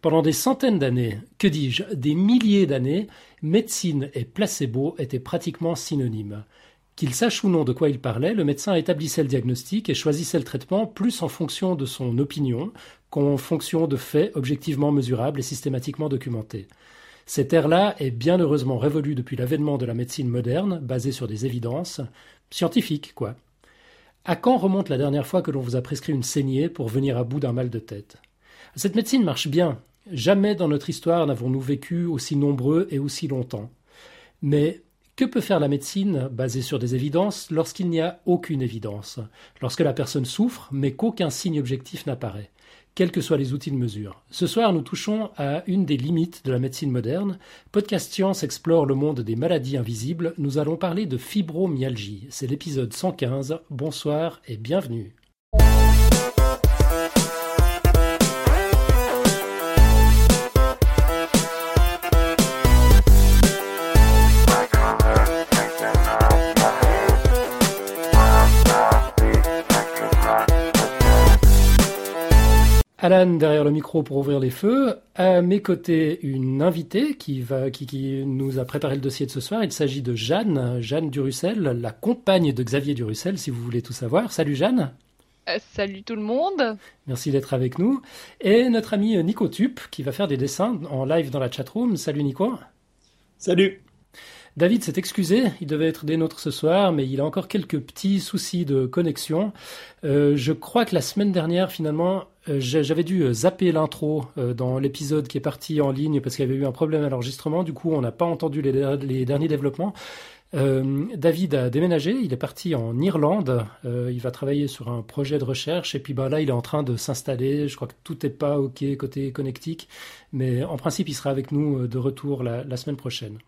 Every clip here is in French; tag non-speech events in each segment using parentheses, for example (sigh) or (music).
Pendant des centaines d'années, que dis-je, des milliers d'années, médecine et placebo étaient pratiquement synonymes. Qu'il sache ou non de quoi il parlait, le médecin établissait le diagnostic et choisissait le traitement plus en fonction de son opinion qu'en fonction de faits objectivement mesurables et systématiquement documentés. Cette ère-là est bien heureusement révolue depuis l'avènement de la médecine moderne, basée sur des évidences scientifiques, quoi. À quand remonte la dernière fois que l'on vous a prescrit une saignée pour venir à bout d'un mal de tête? Cette médecine marche bien. Jamais dans notre histoire n'avons-nous vécu aussi nombreux et aussi longtemps. Mais que peut faire la médecine basée sur des évidences lorsqu'il n'y a aucune évidence, lorsque la personne souffre mais qu'aucun signe objectif n'apparaît quels que soient les outils de mesure. Ce soir, nous touchons à une des limites de la médecine moderne. Podcast Science explore le monde des maladies invisibles. Nous allons parler de fibromyalgie. C'est l'épisode 115. Bonsoir et bienvenue. Alan derrière le micro pour ouvrir les feux. À mes côtés, une invitée qui, va, qui, nous a préparé le dossier de ce soir. Il s'agit de Jeanne, Jeanne Durussel, la compagne de Xavier Durussel, si vous voulez tout savoir. Salut Jeanne. Euh, salut tout le monde. Merci d'être avec nous. Et notre ami Nico Tup, qui va faire des dessins en live dans la chatroom. Salut Nico. Salut. David s'est excusé, il devait être des nôtres ce soir, mais il a encore quelques petits soucis de connexion. Euh, je crois que la semaine dernière, finalement, j'avais dû euh, zapper l'intro dans l'épisode qui est parti en ligne parce qu'il y avait eu un problème à l'enregistrement. Du coup, on n'a pas entendu les, derniers développements. David a déménagé, il est parti en Irlande, il va travailler sur un projet de recherche et puis bah, là il est en train de s'installer, je crois que tout n'est pas ok côté connectique, mais en principe il sera avec nous de retour la semaine prochaine.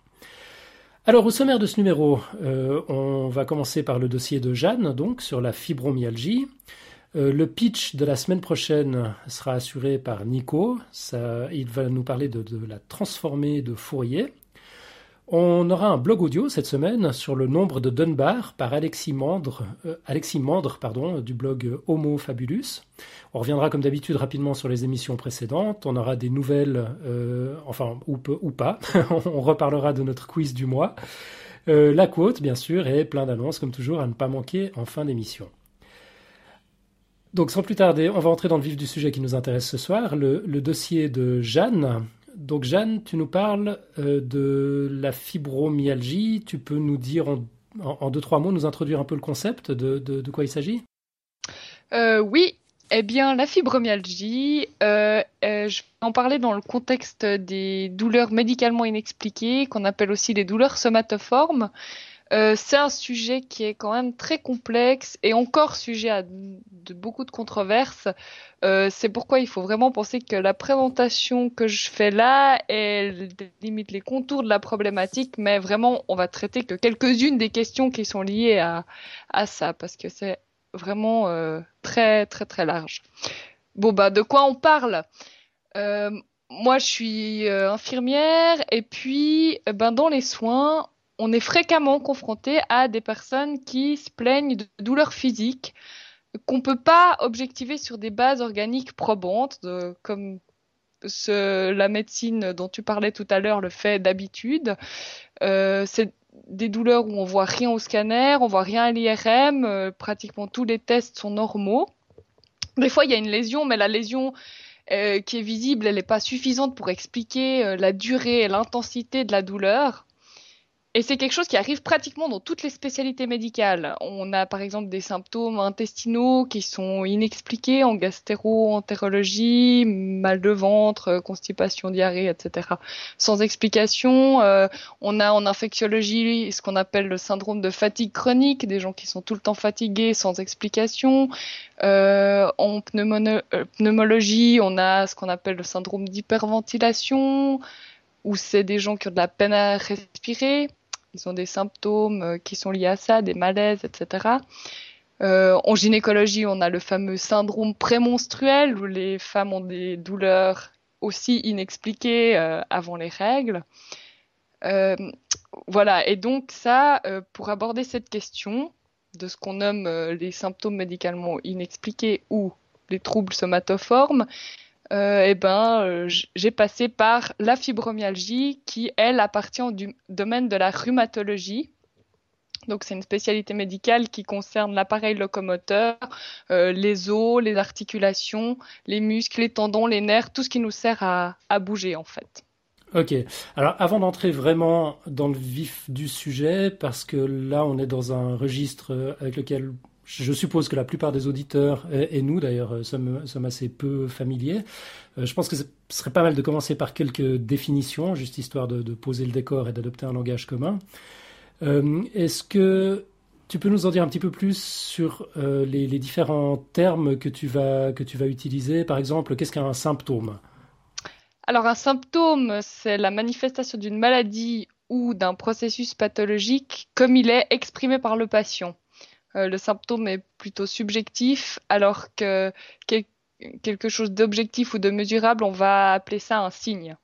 Alors au sommaire de ce numéro, euh, on va commencer par le dossier de Jeanne, donc sur la fibromyalgie. Euh, le pitch de la semaine prochaine sera assuré par Nico. il va nous parler de, la transformée de Fourier. On aura un blog audio cette semaine sur le nombre de Dunbar par Alexis Mandre, euh, du blog Homo Fabulus. On reviendra comme d'habitude rapidement sur les émissions précédentes. On aura des nouvelles, euh, enfin ou, pas. (laughs) on reparlera de notre quiz du mois. La quote, bien sûr, et plein d'annonces comme toujours à ne pas manquer en fin d'émission. Donc sans plus tarder, on va entrer dans le vif du sujet qui nous intéresse ce soir, le, dossier de Jeanne, donc Jeanne, tu nous parles euh, de la fibromyalgie. Tu peux nous dire en, deux, trois mots, nous introduire un peu le concept de, quoi il s'agit? Euh, Oui, eh bien, la fibromyalgie, euh, je vais en parler dans le contexte des douleurs médicalement inexpliquées, qu'on appelle aussi les douleurs somatoformes. Euh, c'est un sujet qui est quand même très complexe et encore sujet à de, beaucoup de controverses. Euh, c'est pourquoi il faut vraiment penser que la présentation que je fais là, elle limite les contours de la problématique, mais vraiment, on va traiter que quelques-unes des questions qui sont liées à, à ça, parce que c'est vraiment euh, très, très, très large. Bon, bah, de quoi on parle? Moi, je suis infirmière et puis, ben, dans les soins, on est fréquemment confronté à des personnes qui se plaignent de douleurs physiques qu'on ne peut pas objectiver sur des bases organiques probantes, comme la médecine dont tu parlais tout à l'heure le fait d'habitude. Euh, c'est des douleurs où on voit rien au scanner, on voit rien à l'IRM, euh, pratiquement tous les tests sont normaux. Des fois, il y a une lésion, mais la lésion euh, qui est visible, elle n'est pas suffisante pour expliquer la durée et l'intensité de la douleur. Et c'est quelque chose qui arrive pratiquement dans toutes les spécialités médicales. On a par exemple des symptômes intestinaux qui sont inexpliqués en gastéro-entérologie, mal de ventre, constipation, diarrhée, etc. Sans explication. Euh, on a en infectiologie ce qu'on appelle le syndrome de fatigue chronique, des gens qui sont tout le temps fatigués sans explication. Euh, en euh, pneumologie, on a ce qu'on appelle le syndrome d'hyperventilation où c'est des gens qui ont de la peine à respirer ils ont des symptômes euh, qui sont liés à ça, des malaises, etc. Euh, en gynécologie, on a le fameux syndrome prémenstruel où les femmes ont des douleurs aussi inexpliquées euh, avant les règles. voilà, et donc ça, pour aborder cette question de ce qu'on nomme les symptômes médicalement inexpliqués ou les troubles somatoformes, euh, eh ben, euh, j'ai passé par la fibromyalgie qui, elle, appartient au domaine de la rhumatologie. Donc, c'est une spécialité médicale qui concerne l'appareil locomoteur, euh, les os, les articulations, les muscles, les tendons, les nerfs, tout ce qui nous sert à, à bouger, en fait. Ok. Alors, avant d'entrer vraiment dans le vif du sujet, parce que là, on est dans un registre avec lequel je suppose que la plupart des auditeurs, et, nous d'ailleurs, euh, sommes, assez peu familiers. Euh, je pense que ce serait pas mal de commencer par quelques définitions, juste histoire de, poser le décor et d'adopter un langage commun. Euh, est-ce que tu peux nous en dire un petit peu plus sur les, différents termes que tu vas, que tu vas utiliser? Par exemple, qu'est-ce qu'un symptôme? Alors un symptôme, c'est la manifestation d'une maladie ou d'un processus pathologique comme il est exprimé par le patient. Euh, le symptôme est plutôt subjectif, alors que quelque chose d'objectif ou de mesurable, on va appeler ça un signe.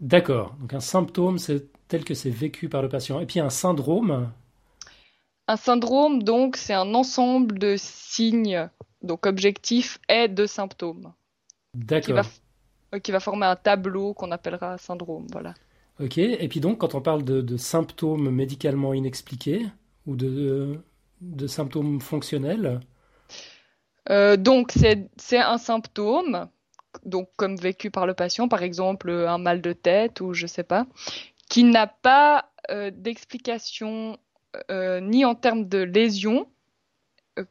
D'accord. Donc un symptôme, c'est tel que c'est vécu par le patient. Et puis un syndrome? Un syndrome, donc, c'est un ensemble de signes, donc objectifs et de symptômes. D'accord. Qui, va, former un tableau qu'on appellera syndrome. Voilà. Ok. Et puis donc, quand on parle de, de symptômes médicalement inexpliqués ou de, de symptômes fonctionnels euh, Donc, c'est un symptôme, donc comme vécu par le patient, par exemple un mal de tête ou je sais pas, qui n'a pas euh, d'explication euh, ni en termes de lésion,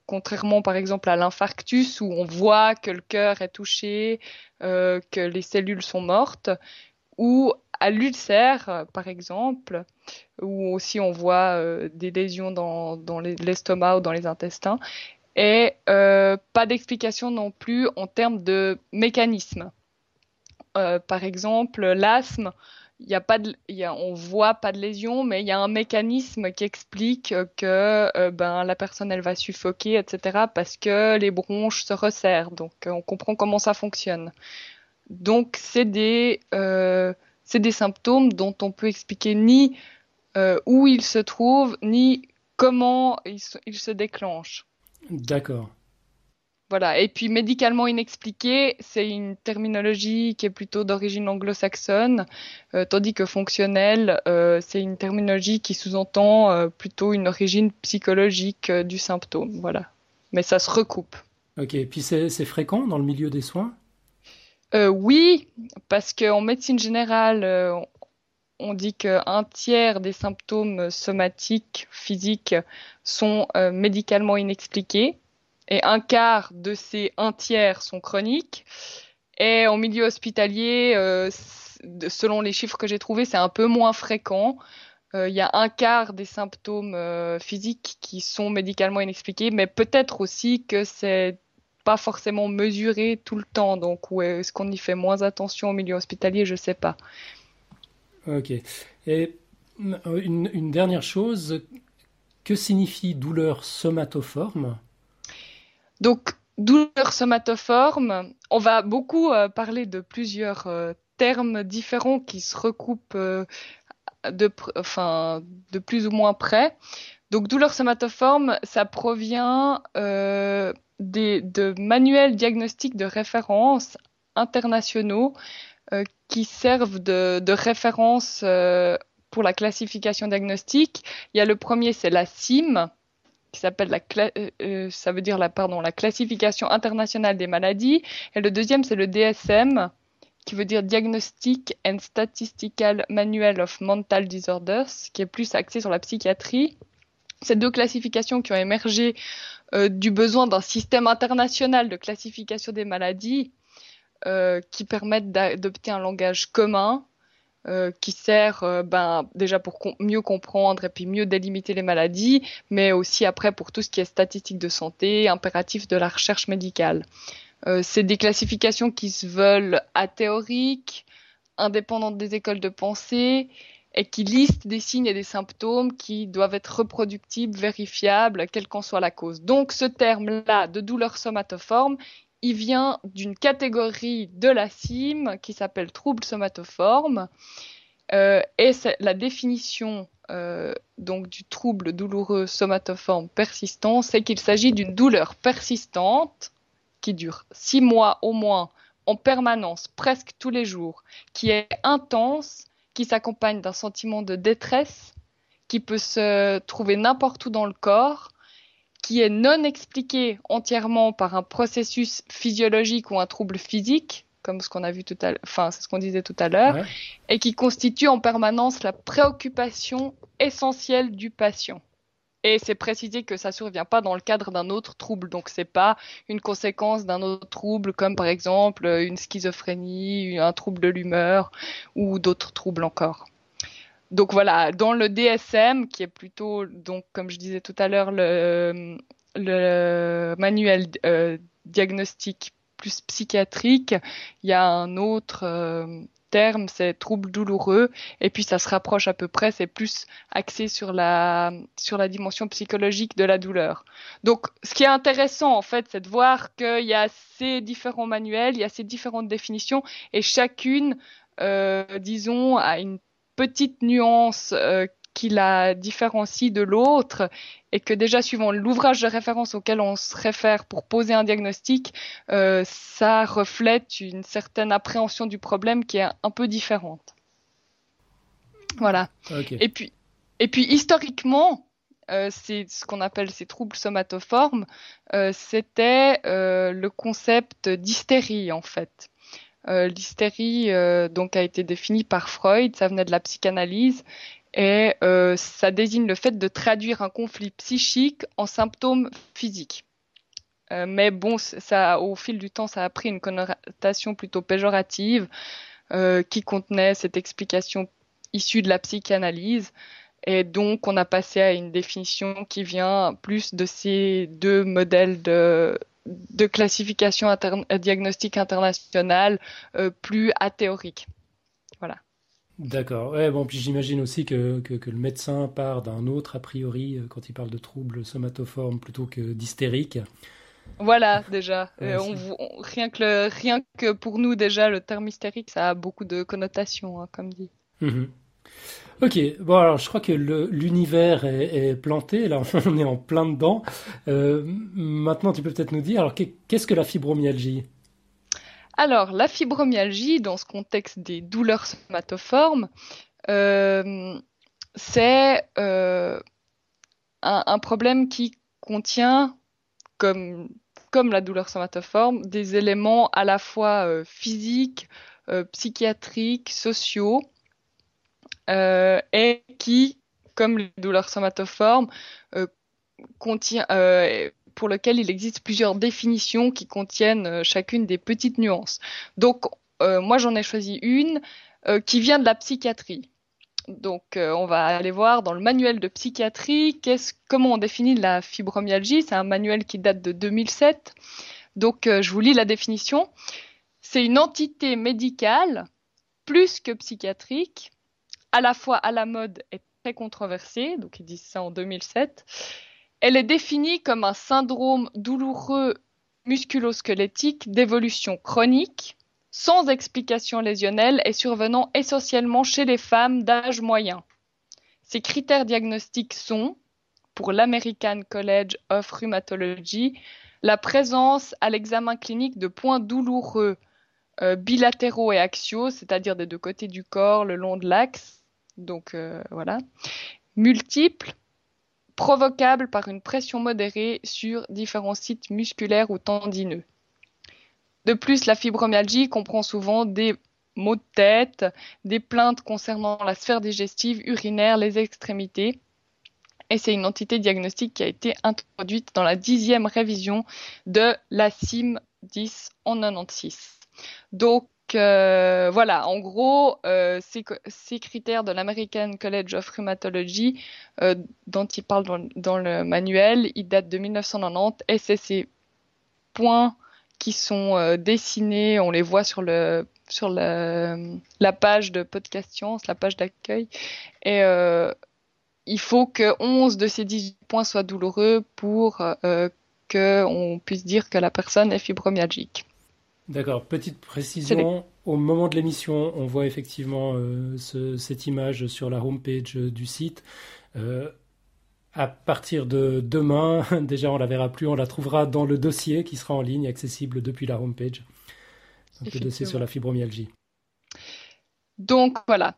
contrairement par exemple à l'infarctus où on voit que le cœur est touché, que les cellules sont mortes, ou à l'ulcère, par exemple, où aussi on voit euh, des lésions dans, l'estomac ou dans les intestins, et euh, pas d'explication non plus en termes de mécanisme. Euh, par exemple, l'asthme, il y a pas de, voit pas de lésion, mais il y a un mécanisme qui explique que ben la personne va suffoquer, etc. parce que les bronches se resserrent. Donc on comprend comment ça fonctionne. Donc c'est des c'est des symptômes dont on peut expliquer ni euh, où ils se trouvent, ni comment ils se, déclenchent. D'accord. Voilà. Et puis médicalement inexpliqué, c'est une terminologie qui est plutôt d'origine anglo-saxonne, euh, tandis que fonctionnel, euh, c'est une terminologie qui sous-entend plutôt une origine psychologique du symptôme. Voilà. Mais ça se recoupe. Ok. Et puis c'est fréquent dans le milieu des soins? Euh, oui, parce qu'en médecine générale, euh, on dit qu'un tiers des symptômes somatiques, physiques, sont euh, médicalement inexpliqués, et un quart de ces un tiers sont chroniques. Et en milieu hospitalier, selon les chiffres que j'ai trouvés, c'est un peu moins fréquent. Il y a un quart des symptômes physiques qui sont médicalement inexpliqués, mais peut-être aussi que c'est pas forcément mesuré tout le temps. Donc, ou est-ce qu'on y fait moins attention au milieu hospitalier? Je sais pas. Ok. Et une, dernière chose, que signifie douleur somatoforme? Donc, douleur somatoforme, on va beaucoup euh, parler de plusieurs euh, termes différents qui se recoupent euh, de, enfin, de plus ou moins près. Donc, douleur somatoforme, ça provient des, de manuels diagnostiques de référence internationaux euh, qui servent de, référence euh, pour la classification diagnostique. Il y a le premier, c'est la CIM, qui s'appelle la, euh, ça veut dire la, pardon, la classification internationale des maladies. Et le deuxième, c'est le DSM, qui veut dire Diagnostic and Statistical Manual of Mental Disorders, qui est plus axé sur la psychiatrie. Ces deux classifications qui ont émergé euh, du besoin d'un système international de classification des maladies euh, qui permettent d'adopter un langage commun euh, qui sert ben, déjà pour mieux comprendre et puis mieux délimiter les maladies, mais aussi après pour tout ce qui est statistique de santé, impératif de la recherche médicale. c'est des classifications qui se veulent athéoriques, indépendantes des écoles de pensée et qui liste des signes et des symptômes qui doivent être reproductibles, vérifiables, quelle qu'en soit la cause. Donc ce terme-là de douleur somatoforme, il vient d'une catégorie de la CIM qui s'appelle trouble somatoforme. Euh, et la définition euh, donc du trouble douloureux somatoforme persistant, c'est qu'il s'agit d'une douleur persistante qui dure six mois au moins en permanence, presque tous les jours, qui est intense, qui s'accompagne d'un sentiment de détresse, qui peut se trouver n'importe où dans le corps, qui est non expliqué entièrement par un processus physiologique ou un trouble physique, comme ce qu'on a vu tout à enfin, c'est ce qu'on disait tout à l'heure, et qui constitue en permanence la préoccupation essentielle du patient. Et c'est précisé que ça survient pas dans le cadre d'un autre trouble, donc c'est pas une conséquence d'un autre trouble comme par exemple une schizophrénie, un trouble de l'humeur ou d'autres troubles encore. Donc voilà, dans le DSM, qui est plutôt, donc comme je disais tout à l'heure, le, manuel euh, diagnostic plus psychiatrique, il y a un autre euh, terme, c'est trouble douloureux, et puis ça se rapproche à peu près, c'est plus axé sur la sur la dimension psychologique de la douleur. Donc, ce qui est intéressant en fait, c'est de voir qu'il y a ces différents manuels, il y a ces différentes définitions, et chacune, euh, disons, a une petite nuance euh, qui la différencie de l'autre et que déjà suivant l'ouvrage de référence auquel on se réfère pour poser un diagnostic, euh, ça reflète une certaine appréhension du problème qui est un peu différente. Voilà. Et puis, et puis historiquement, euh, c'est ce qu'on appelle ces troubles somatoformes, euh, c'était le concept d'hystérie en fait. L'hystérie donc a été définie par Freud, ça venait de la psychanalyse et euh, ça désigne le fait de traduire un conflit psychique en symptômes physiques. mais bon, ça, au fil du temps, ça a pris une connotation plutôt péjorative qui contenait cette explication issue de la psychanalyse. Et donc, on a passé à une définition qui vient plus de ces deux modèles de, de classification interne, euh, diagnostique internationale euh, plus athéorique. D'accord. Ouais, bon, puis j'imagine aussi que, que, le médecin part d'un autre a priori euh, quand il parle de troubles somatoformes plutôt que d'hystérique. Voilà, déjà. (laughs) on, rien, que rien que pour nous, déjà, le terme hystérique, ça a beaucoup de connotations, hein, comme dit. Mhm. Ok, bon alors je crois que l'univers est, planté, là (laughs) on est en plein dedans. Euh, maintenant tu peux peut-être nous dire, alors qu'est-ce que la fibromyalgie? Alors la fibromyalgie, dans ce contexte des douleurs somatoformes, euh, c'est euh, un, problème qui contient, comme, comme la douleur somatoforme, des éléments à la fois physiques, psychiatriques, sociaux euh, et qui, comme les douleurs somatoformes, euh, contient, euh, pour lequel il existe plusieurs définitions qui contiennent chacune des petites nuances. Donc, moi, j'en ai choisi une qui vient de la psychiatrie. Donc, on va aller voir dans le manuel de psychiatrie comment on définit la fibromyalgie. C'est un manuel qui date de 2007. Donc, je vous lis la définition. C'est une entité médicale plus que psychiatrique à la fois à la mode et très controversée, donc ils disent ça en 2007. Elle est définie comme un syndrome douloureux musculosquelettique d'évolution chronique, sans explication lésionnelle et survenant essentiellement chez les femmes d'âge moyen. Ces critères diagnostiques sont, pour l'American College of Rheumatology, la présence à l'examen clinique de points douloureux euh, bilatéraux et axiaux, c'est-à-dire des deux côtés du corps, le long de l'axe, donc euh, voilà, multiples, provocables par une pression modérée sur différents sites musculaires ou tendineux. De plus, la fibromyalgie comprend souvent des maux de tête, des plaintes concernant la sphère digestive, urinaire, les extrémités. Et c'est une entité diagnostique qui a été introduite dans la dixième révision de la CIM 10 en 96. Donc, euh, voilà, en gros, euh, ces, critères de l'American College of Rheumatology euh, dont il parle dans, le manuel, ils datent de 1990 et c'est ces points qui sont dessinés, on les voit sur la page de podcast science, la page d'accueil. Et il faut que 11 de ces 18 points soient douloureux pour qu'on puisse dire que la personne est fibromyalgique. D'accord, petite précision. Au moment de l'émission, on voit effectivement euh, cette image sur la homepage euh, du site. Euh, à partir de demain, (laughs) déjà on la verra plus, on la trouvera dans le dossier qui sera en ligne, accessible depuis la homepage. Donc le dossier sur la fibromyalgie. Donc voilà,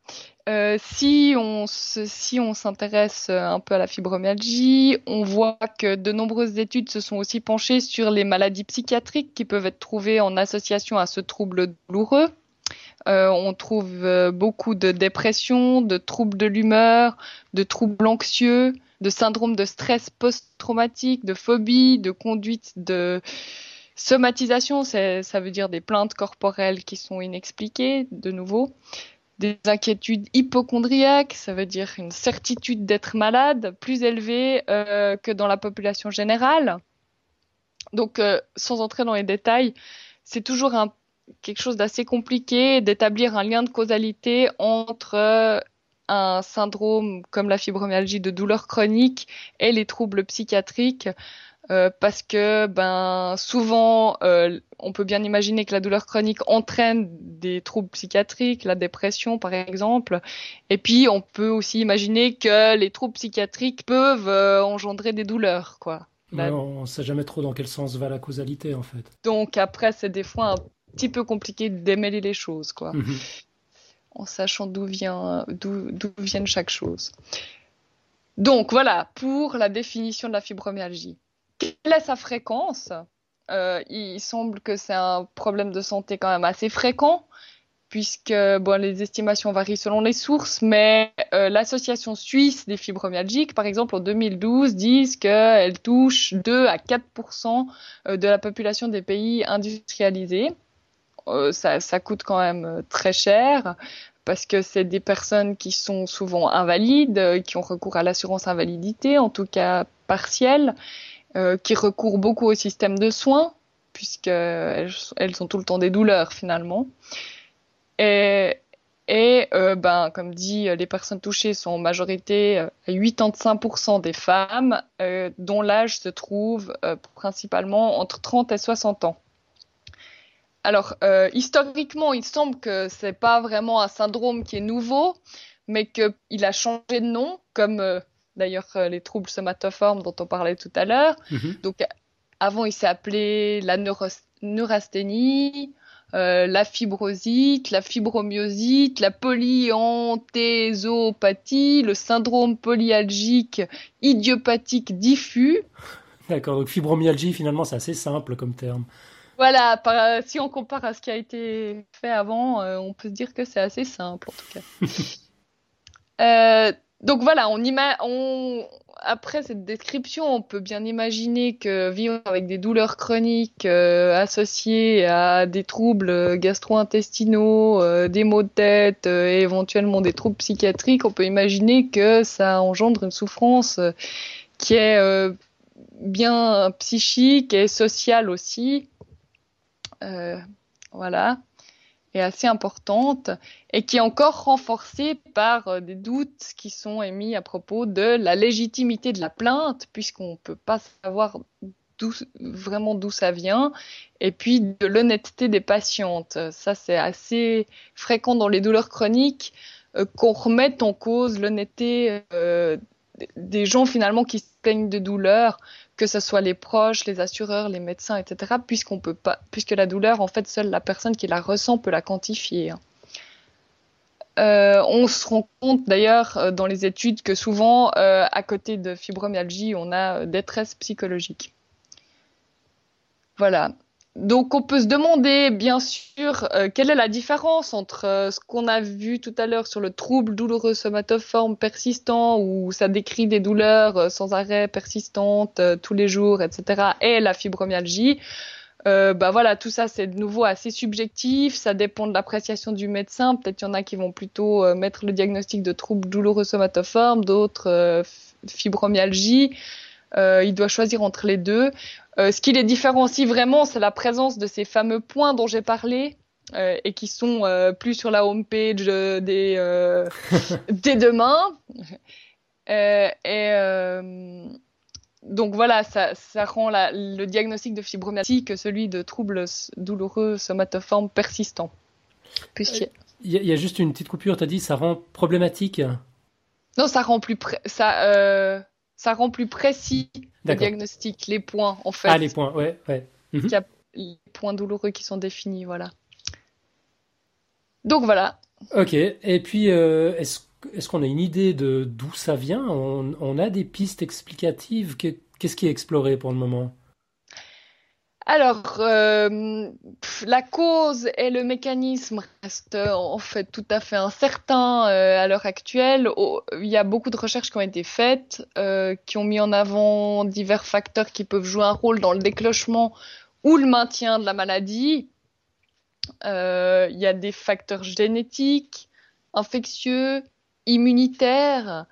euh, si on si s'intéresse un peu à la fibromyalgie, on voit que de nombreuses études se sont aussi penchées sur les maladies psychiatriques qui peuvent être trouvées en association à ce trouble douloureux. Euh, on trouve euh, beaucoup de dépression, de troubles de l'humeur, de troubles anxieux, de syndrome de stress post-traumatique, de phobie, de conduite de somatisation, ça veut dire des plaintes corporelles qui sont inexpliquées, de nouveau. Des inquiétudes hypochondriaques, ça veut dire une certitude d'être malade plus élevée euh, que dans la population générale. Donc, sans entrer dans les détails, c'est toujours quelque chose d'assez compliqué d'établir un lien de causalité entre euh, un syndrome comme la fibromyalgie de douleur chronique et les troubles psychiatriques. Euh, parce que ben souvent euh, on peut bien imaginer que la douleur chronique entraîne des troubles psychiatriques, la dépression par exemple, et puis on peut aussi imaginer que les troubles psychiatriques peuvent engendrer des douleurs quoi. on ne sait jamais trop dans quel sens va la causalité en fait. Donc après c'est des fois un petit peu compliqué de démêler les choses, quoi. Mhm. En sachant d'où vient, d'où, viennent chaque chose. Donc voilà, pour la définition de la fibromyalgie. Quelle est sa fréquence euh, Il semble que c'est un problème de santé quand même assez fréquent, puisque bon, les estimations varient selon les sources, mais euh, l'association suisse des fibromyalgiques, par exemple, en 2012, disent qu'elle touche 2 à 4% euh, de la population des pays industrialisés. Ça, coûte quand même très cher parce que c'est des personnes qui sont souvent invalides, qui ont recours à l'assurance invalidité, en tout cas partielle, qui recourent beaucoup au système de soins, puisqu'elles elles ont tout le temps des douleurs finalement. Et, et ben, comme dit, les personnes touchées sont en majorité à 85% des femmes, dont l'âge se trouve principalement entre 30 et 60 ans. Alors, euh, historiquement, il semble que c'est pas vraiment un syndrome qui est nouveau, mais qu'il a changé de nom, comme euh, d'ailleurs euh, les troubles somatoformes dont on parlait tout à l'heure. Mhm. Donc, avant, il s'est appelé la neurasthénie, la fibrosite, la fibromyosite, la polyanthésopathie, le syndrome polyalgique idiopathique diffus. D'accord, donc fibromyalgie, finalement, c'est assez simple comme terme. Voilà, euh, si on compare à ce qui a été fait avant, euh, on peut se dire que c'est assez simple en tout cas. Euh, (laughs) donc voilà, on, on après cette description, on peut bien imaginer que vivre avec des douleurs chroniques associées à des troubles gastro-intestinaux, des maux de tête et éventuellement des troubles psychiatriques, on peut imaginer que ça engendre une souffrance qui est bien psychique et sociale aussi. Euh, voilà, est assez importante et qui est encore renforcée par euh, des doutes qui sont émis à propos de la légitimité de la plainte, puisqu'on ne peut pas savoir vraiment d'où ça vient, et puis de l'honnêteté des patientes. Ça, c'est assez fréquent dans les douleurs chroniques euh, qu'on remette en cause l'honnêteté des gens finalement qui se plaignent de douleurs que ce soit les proches, les assureurs, les médecins, etc., puisqu'on peut pas, puisque la douleur, en fait, seule la personne qui la ressent peut la quantifier. Hein. Euh, on se rend compte d'ailleurs euh, dans les études que souvent, euh, à côté de fibromyalgie, on a détresse psychologique. Voilà donc on peut se demander bien sûr euh, quelle est la différence entre euh, ce qu'on a vu tout à l'heure sur le trouble douloureux somatoforme persistant où ça décrit des douleurs euh, sans arrêt persistantes tous les jours, etc. et la fibromyalgie. bah voilà, tout ça c'est de nouveau assez subjectif, ça dépend de l'appréciation du médecin. Peut-être qu'il y en a qui vont plutôt mettre le diagnostic de trouble douloureux somatoforme, d'autres fibromyalgie. Il doit choisir entre les deux. Euh, ce qui les différencie vraiment, c'est la présence de ces fameux points dont j'ai parlé. Euh, et qui sont euh, plus sur la home page des, (laughs) des demain. et donc voilà, ça, ça rend la, le diagnostic de fibromyalgie que celui de troubles douloureux somatoformes persistants. Il y, y, a juste une petite coupure, tu as dit ça rend problématique Non, ça rend plus... ça, ça rend plus précis le diagnostic, les points en fait. Ah, les points, ouais, ouais. Il y a les points douloureux qui sont définis, voilà. Donc voilà. Ok. Et puis, est-ce est-ce qu'on a une idée de d'où ça vient? On, a des pistes explicatives? Qu'est-ce qui est exploré pour le moment? Alors, euh, la cause et le mécanisme restent en fait tout à fait incertains euh, à l'heure actuelle. il y a beaucoup de recherches qui ont été faites, euh, qui ont mis en avant divers facteurs qui peuvent jouer un rôle dans le déclenchement ou le maintien de la maladie. il y a des facteurs génétiques, infectieux, immunitaires.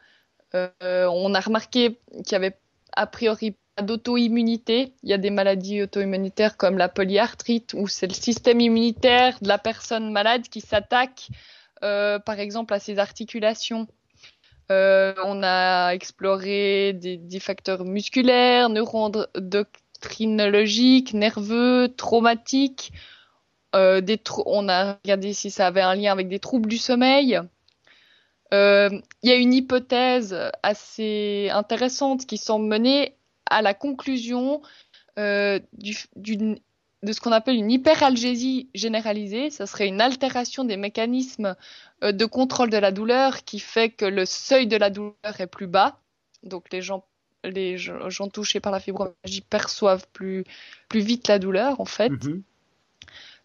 on a remarqué qu'il y avait a priori d'auto-immunité. Il y a des maladies auto-immunitaires comme la polyarthrite où c'est le système immunitaire de la personne malade qui s'attaque euh, par exemple à ses articulations. Euh, on a exploré des, facteurs musculaires, neuroendocrinologiques, nerveux, traumatiques. Euh, on a regardé si ça avait un lien avec des troubles du sommeil. Il y a une hypothèse assez intéressante qui semble mener à la conclusion euh, de ce qu'on appelle une hyperalgésie généralisée. Ça serait une altération des mécanismes euh, de contrôle de la douleur qui fait que le seuil de la douleur est plus bas. Donc les gens, les gens touchés par la fibromyalgie perçoivent plus, vite la douleur en fait. Mm-hmm.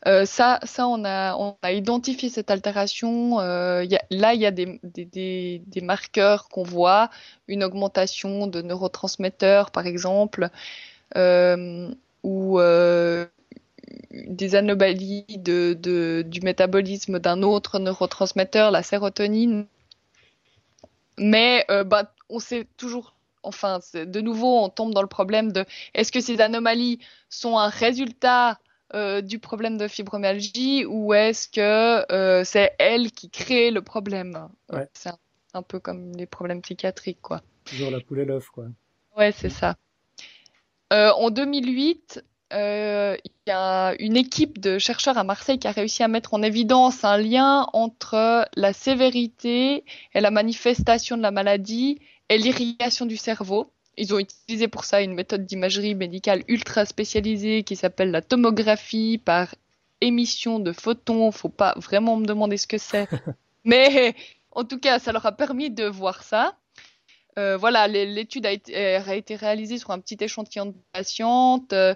Euh, ça, ça on, a, identifié cette altération. Euh, là, il y a des, marqueurs qu'on voit, une augmentation de neurotransmetteurs, par exemple, euh, ou des anomalies du métabolisme d'un autre neurotransmetteur, la sérotonine. Mais bah, on sait toujours enfin, de nouveau, on tombe dans le problème de est-ce que ces anomalies sont un résultat euh, du problème de fibromyalgie ou est-ce que euh, c'est elle qui crée le problème? C'est un, peu comme les problèmes psychiatriques, quoi. Toujours la poule et l'œuf, quoi. Ouais, c'est ça. Euh, en 2008, il y a une équipe de chercheurs à Marseille qui a réussi à mettre en évidence un lien entre la sévérité et la manifestation de la maladie et l'irrigation du cerveau. Ils ont utilisé pour ça une méthode d'imagerie médicale ultra spécialisée qui s'appelle la tomographie par émission de photons. Faut pas vraiment me demander ce que c'est. (laughs) Mais en tout cas, ça leur a permis de voir ça. Euh, voilà, l'étude a, été réalisée sur un petit échantillon de patientes. Euh,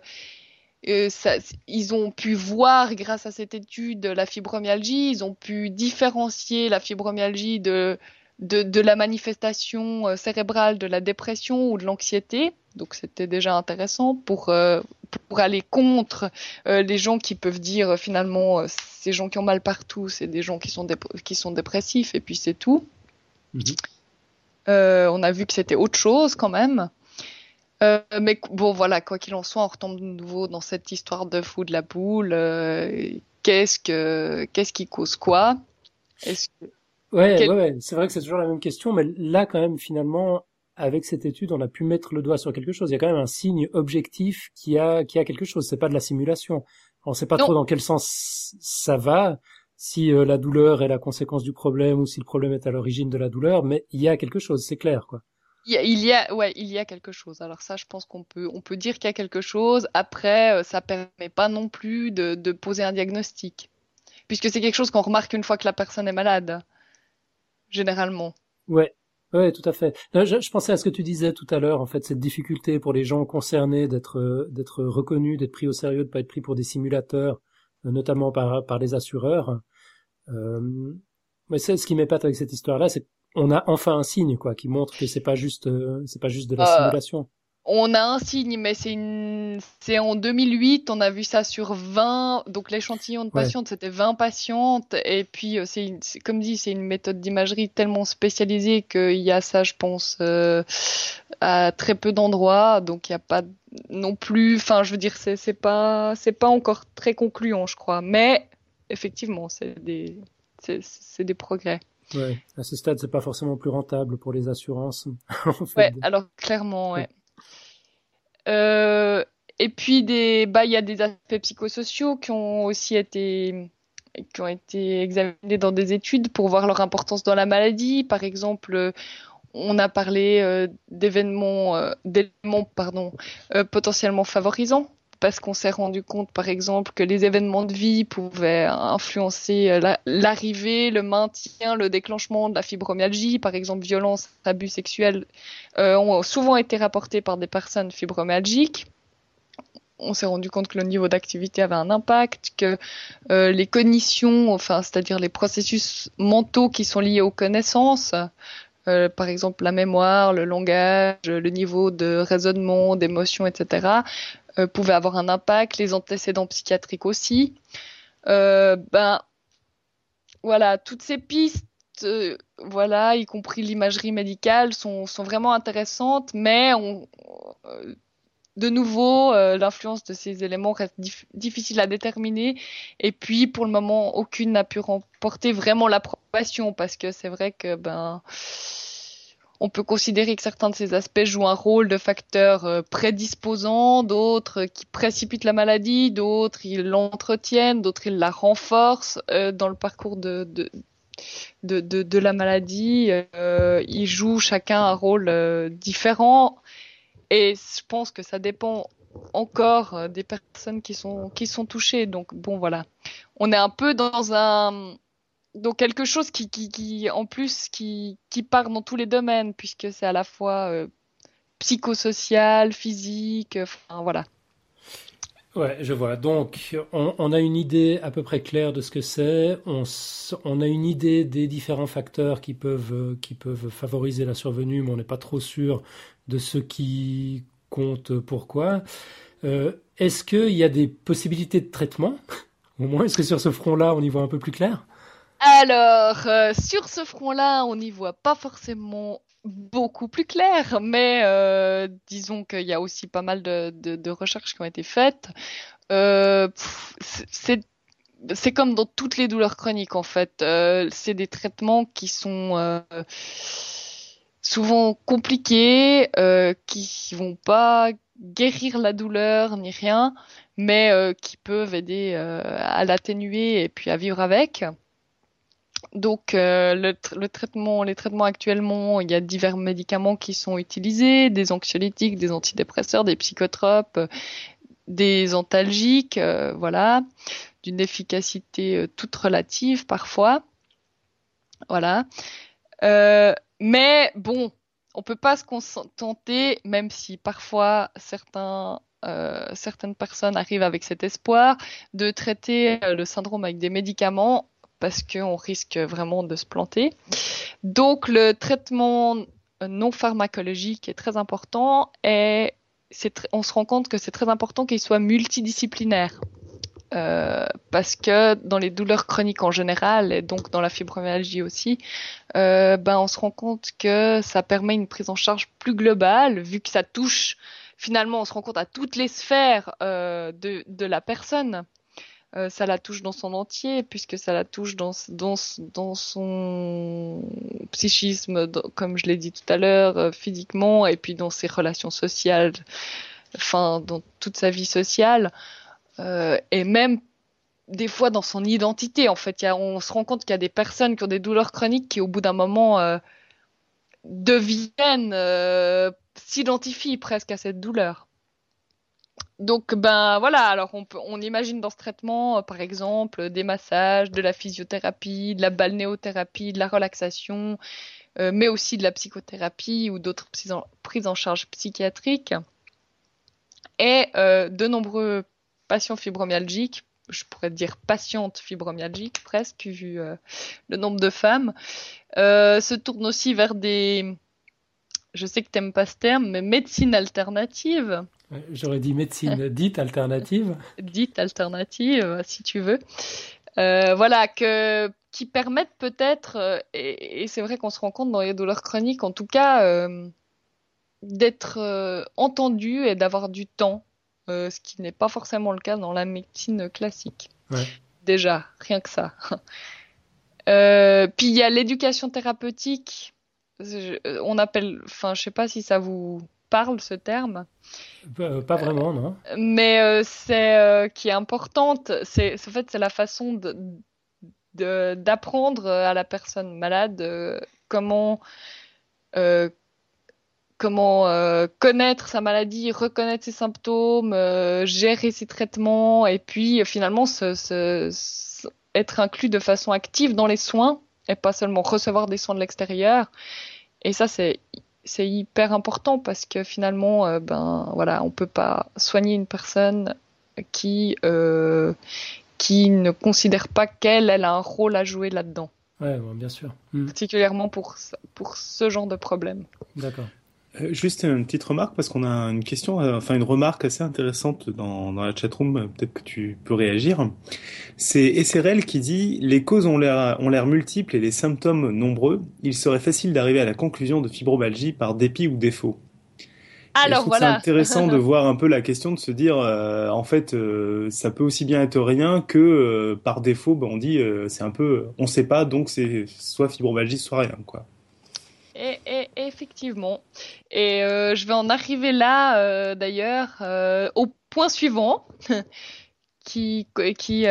ça, ils ont pu voir, grâce à cette étude, la fibromyalgie. Ils ont pu différencier la fibromyalgie de de, la manifestation euh, cérébrale de la dépression ou de l'anxiété. Donc c'était déjà intéressant pour, euh, pour aller contre euh, les gens qui peuvent dire finalement ces gens qui ont mal partout, c'est des gens qui sont, qui sont dépressifs et puis c'est tout. Mhm. on a vu que c'était autre chose quand même. mais bon, voilà, quoi qu'il en soit, on retombe de nouveau dans cette histoire de fou de la boule. qu'est-ce que, qu'est-ce qui cause quoi? Est-ce que Ouais, ouais, c'est vrai que c'est toujours la même question, mais là, quand même, finalement, avec cette étude, on a pu mettre le doigt sur quelque chose. Il y a quand même un signe objectif qui a, qui a quelque chose. C'est pas de la simulation. On ne sait pas trop dans quel sens ça va, si euh, la douleur est la conséquence du problème ou si le problème est à l'origine de la douleur, mais il y a quelque chose, c'est clair, quoi. Il y, a, il y a, ouais, il y a quelque chose. Alors ça, je pense qu'on peut, on peut dire qu'il y a quelque chose. Après, euh, ça permet pas non plus de, de poser un diagnostic, puisque c'est quelque chose qu'on remarque une fois que la personne est malade généralement. Ouais, ouais, tout à fait. Je, pensais à ce que tu disais tout à l'heure, en fait, cette difficulté pour les gens concernés d'être d'être reconnus, d'être pris au sérieux, de pas être pris pour des simulateurs, euh, notamment par par les assureurs. Euh, mais c'est ce qui m'épate avec cette histoire-là, c'est qu'on a enfin un signe, quoi, qui montre que c'est pas juste euh, c'est pas juste de la simulation on a un signe, mais c'est une... en 2008, on a vu ça sur 20, donc l'échantillon de patientes, c'était 20 patientes, et puis euh, comme dit, c'est une méthode d'imagerie tellement spécialisée qu'il y a ça, je pense, euh, à très peu d'endroits, donc il n'y a pas non plus, enfin, je veux dire, c'est, pas, pas encore très concluant, je crois, mais effectivement, c'est des, c'est, des progrès. Ouais, à ce stade, c'est pas forcément plus rentable pour les assurances. (laughs) en fait. Ouais, alors clairement, ouais. Euh, et puis des, bah, il y a des aspects psychosociaux qui ont aussi été qui ont été examinés dans des études pour voir leur importance dans la maladie. Par exemple, on a parlé euh, d'événements, euh, d'éléments pardon, potentiellement favorisants parce qu'on s'est rendu compte, par exemple, que les événements de vie pouvaient influencer l'arrivée, le maintien, le déclenchement de la fibromyalgie. Par exemple, violence, abus sexuels euh, ont souvent été rapportés par des personnes fibromyalgiques on s'est rendu compte que le niveau d'activité avait un impact, que euh, les cognitions, enfin, c'est-à-dire les processus mentaux qui sont liés aux connaissances, euh, par exemple la mémoire, le langage, le niveau de raisonnement, d'émotion, etc., euh, pouvaient avoir un impact, les antécédents psychiatriques aussi. Euh, ben voilà, toutes ces pistes, voilà, y compris l'imagerie médicale, sont, sont, vraiment intéressantes, mais on, de nouveau, l'influence de ces éléments reste difficile à déterminer. Et puis, pour le moment, aucune n'a pu remporter vraiment l'approbation parce que c'est vrai que ben on peut considérer que certains de ces aspects jouent un rôle de facteur euh, prédisposant, d'autres qui précipitent la maladie, d'autres ils l'entretiennent, d'autres ils la renforcent euh, dans le parcours de, de, de, de, la maladie. Euh, ils jouent chacun un rôle différent et je pense que ça dépend encore des personnes qui sont, qui sont touchées. Donc bon voilà, on est un peu dans un donc quelque chose qui, en plus qui, qui, part dans tous les domaines puisque c'est à la fois euh, psychosocial, physique, enfin voilà. Ouais, je vois. Donc, on, a une idée à peu près claire de ce que c'est. On, a une idée des différents facteurs qui peuvent, euh, qui peuvent favoriser la survenue, mais on n'est pas trop sûr de ce qui compte pourquoi. Euh, est-ce qu'il y a des possibilités de traitement? (laughs) Au moins, est-ce que sur ce front-là, on y voit un peu plus clair? Alors, euh, sur ce front-là, on n'y voit pas forcément beaucoup plus clair, mais euh, disons qu'il y a aussi pas mal de, recherches qui ont été faites. Euh, c'est comme dans toutes les douleurs chroniques en fait. c'est des traitements qui sont souvent compliqués, qui vont pas guérir la douleur ni rien, mais qui peuvent aider à l'atténuer et puis à vivre avec. Donc euh, les traitements actuellement, il y a divers médicaments qui sont utilisés, des anxiolytiques, des antidépresseurs, des psychotropes, des antalgiques, euh, voilà, d'une efficacité euh, toute relative parfois, voilà. mais bon, on peut pas se contenter, même si parfois certaines personnes arrivent avec cet espoir de traiter le syndrome avec des médicaments parce qu'on risque vraiment de se planter. Donc le traitement non pharmacologique est très important et on se rend compte que c'est très important qu'il soit multidisciplinaire. Euh, parce que dans les douleurs chroniques en général et donc dans la fibromyalgie aussi, euh, ben on se rend compte que ça permet une prise en charge plus globale vu que ça touche finalement on se rend compte à toutes les sphères euh, de la personne euh, ça la touche dans son entier, puisque ça la touche dans, dans, dans son psychisme, comme je l'ai dit tout à l'heure, euh, physiquement, et puis dans ses relations sociales, enfin, dans toute sa vie sociale, euh, et même des fois dans son identité. En fait, y a, on se rend compte qu'il y a des personnes qui ont des douleurs chroniques qui, au bout d'un moment, euh, deviennent, s'identifient presque à cette douleur. Donc ben voilà, alors on, peut, on imagine dans ce traitement, euh, par exemple, des massages, de la physiothérapie, de la balnéothérapie, de la relaxation, euh, mais aussi de la psychothérapie ou d'autres prises en, charge psychiatriques. Et euh, de nombreux patients fibromyalgiques, je pourrais dire patientes fibromyalgiques presque, vu le nombre de femmes, se tournent aussi vers des, je sais que t'aimes pas ce terme, mais médecine alternative. J'aurais dit médecine (laughs) dite alternative. Dite alternative, si tu veux. Euh, voilà, que, qui permettent peut-être, euh, et, c'est vrai qu'on se rend compte dans les douleurs chroniques, en tout cas, euh, d'être entendu et d'avoir du temps, ce qui n'est pas forcément le cas dans la médecine classique. Déjà, rien que ça. (laughs) puis il y a l'éducation thérapeutique. on appelle, enfin, je sais pas si ça vous parle ce terme. Euh, pas vraiment, non. Mais euh, c'est euh, qui est importante. C'est en fait c'est la façon de d'apprendre à la personne malade comment comment connaître sa maladie, reconnaître ses symptômes, gérer ses traitements, et puis finalement être inclus de façon active dans les soins et pas seulement recevoir des soins de l'extérieur. Et ça, c'est c'est hyper important parce que finalement, euh, ben voilà, on peut pas soigner une personne qui euh, qui ne considère pas qu'elle elle a un rôle à jouer là-dedans. Ouais, bien sûr. Hmm. Particulièrement pour pour ce genre de problème. D'accord. Euh, juste une petite remarque parce qu'on a une question, euh, enfin une remarque assez intéressante dans, dans la chatroom, euh, peut-être que tu peux réagir. C'est SRL qui dit les causes ont l'air ont l'air multiples et les symptômes nombreux. Il serait facile d'arriver à la conclusion de fibromyalgie par dépit ou défaut. Alors voilà. C'est intéressant de (laughs) voir un peu la question de se dire en fait ça peut aussi bien être rien que par défaut ben, on dit c'est un peu on sait pas donc c'est soit fibromyalgie soit rien quoi. Et, effectivement. Et euh, je vais en arriver là, euh, d'ailleurs, euh, au point suivant, (laughs) qui, qui,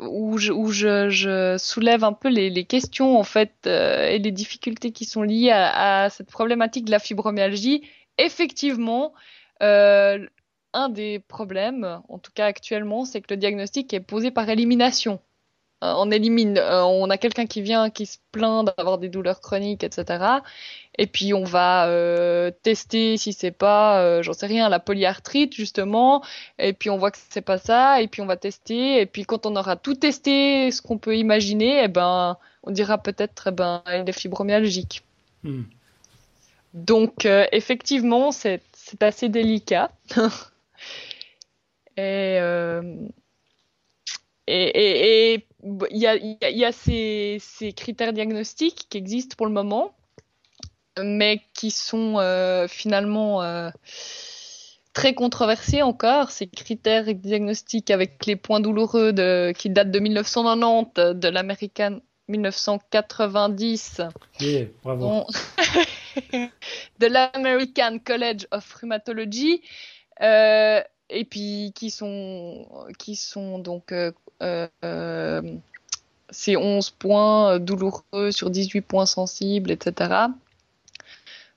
où, je, où je, soulève un peu les, les questions en fait et les difficultés qui sont liées à, à, cette problématique de la fibromyalgie. Effectivement, un des problèmes, en tout cas actuellement, c'est que le diagnostic est posé par élimination. Euh, on élimine, euh, on a quelqu'un qui vient, qui se plaint d'avoir des douleurs chroniques, etc. Et puis on va euh, tester si c'est pas, j'en sais rien, la polyarthrite justement. Et puis on voit que c'est pas ça. Et puis on va tester. Et puis quand on aura tout testé, ce qu'on peut imaginer, eh ben, on dira peut-être, eh ben, il est fibromyalgique. Hmm. Donc effectivement, c'est assez délicat. (laughs) et et, il y a, y a ces, ces, critères diagnostiques qui existent pour le moment, mais qui sont euh, finalement euh, très controversés encore. Ces critères diagnostiques avec les points douloureux de, qui datent de 1990, de l'American 1990. bravo. (laughs) de l'American College of Rheumatology. Euh, et puis qui sont qui sont donc euh, c'est 11 points douloureux sur 18 points sensibles, etc.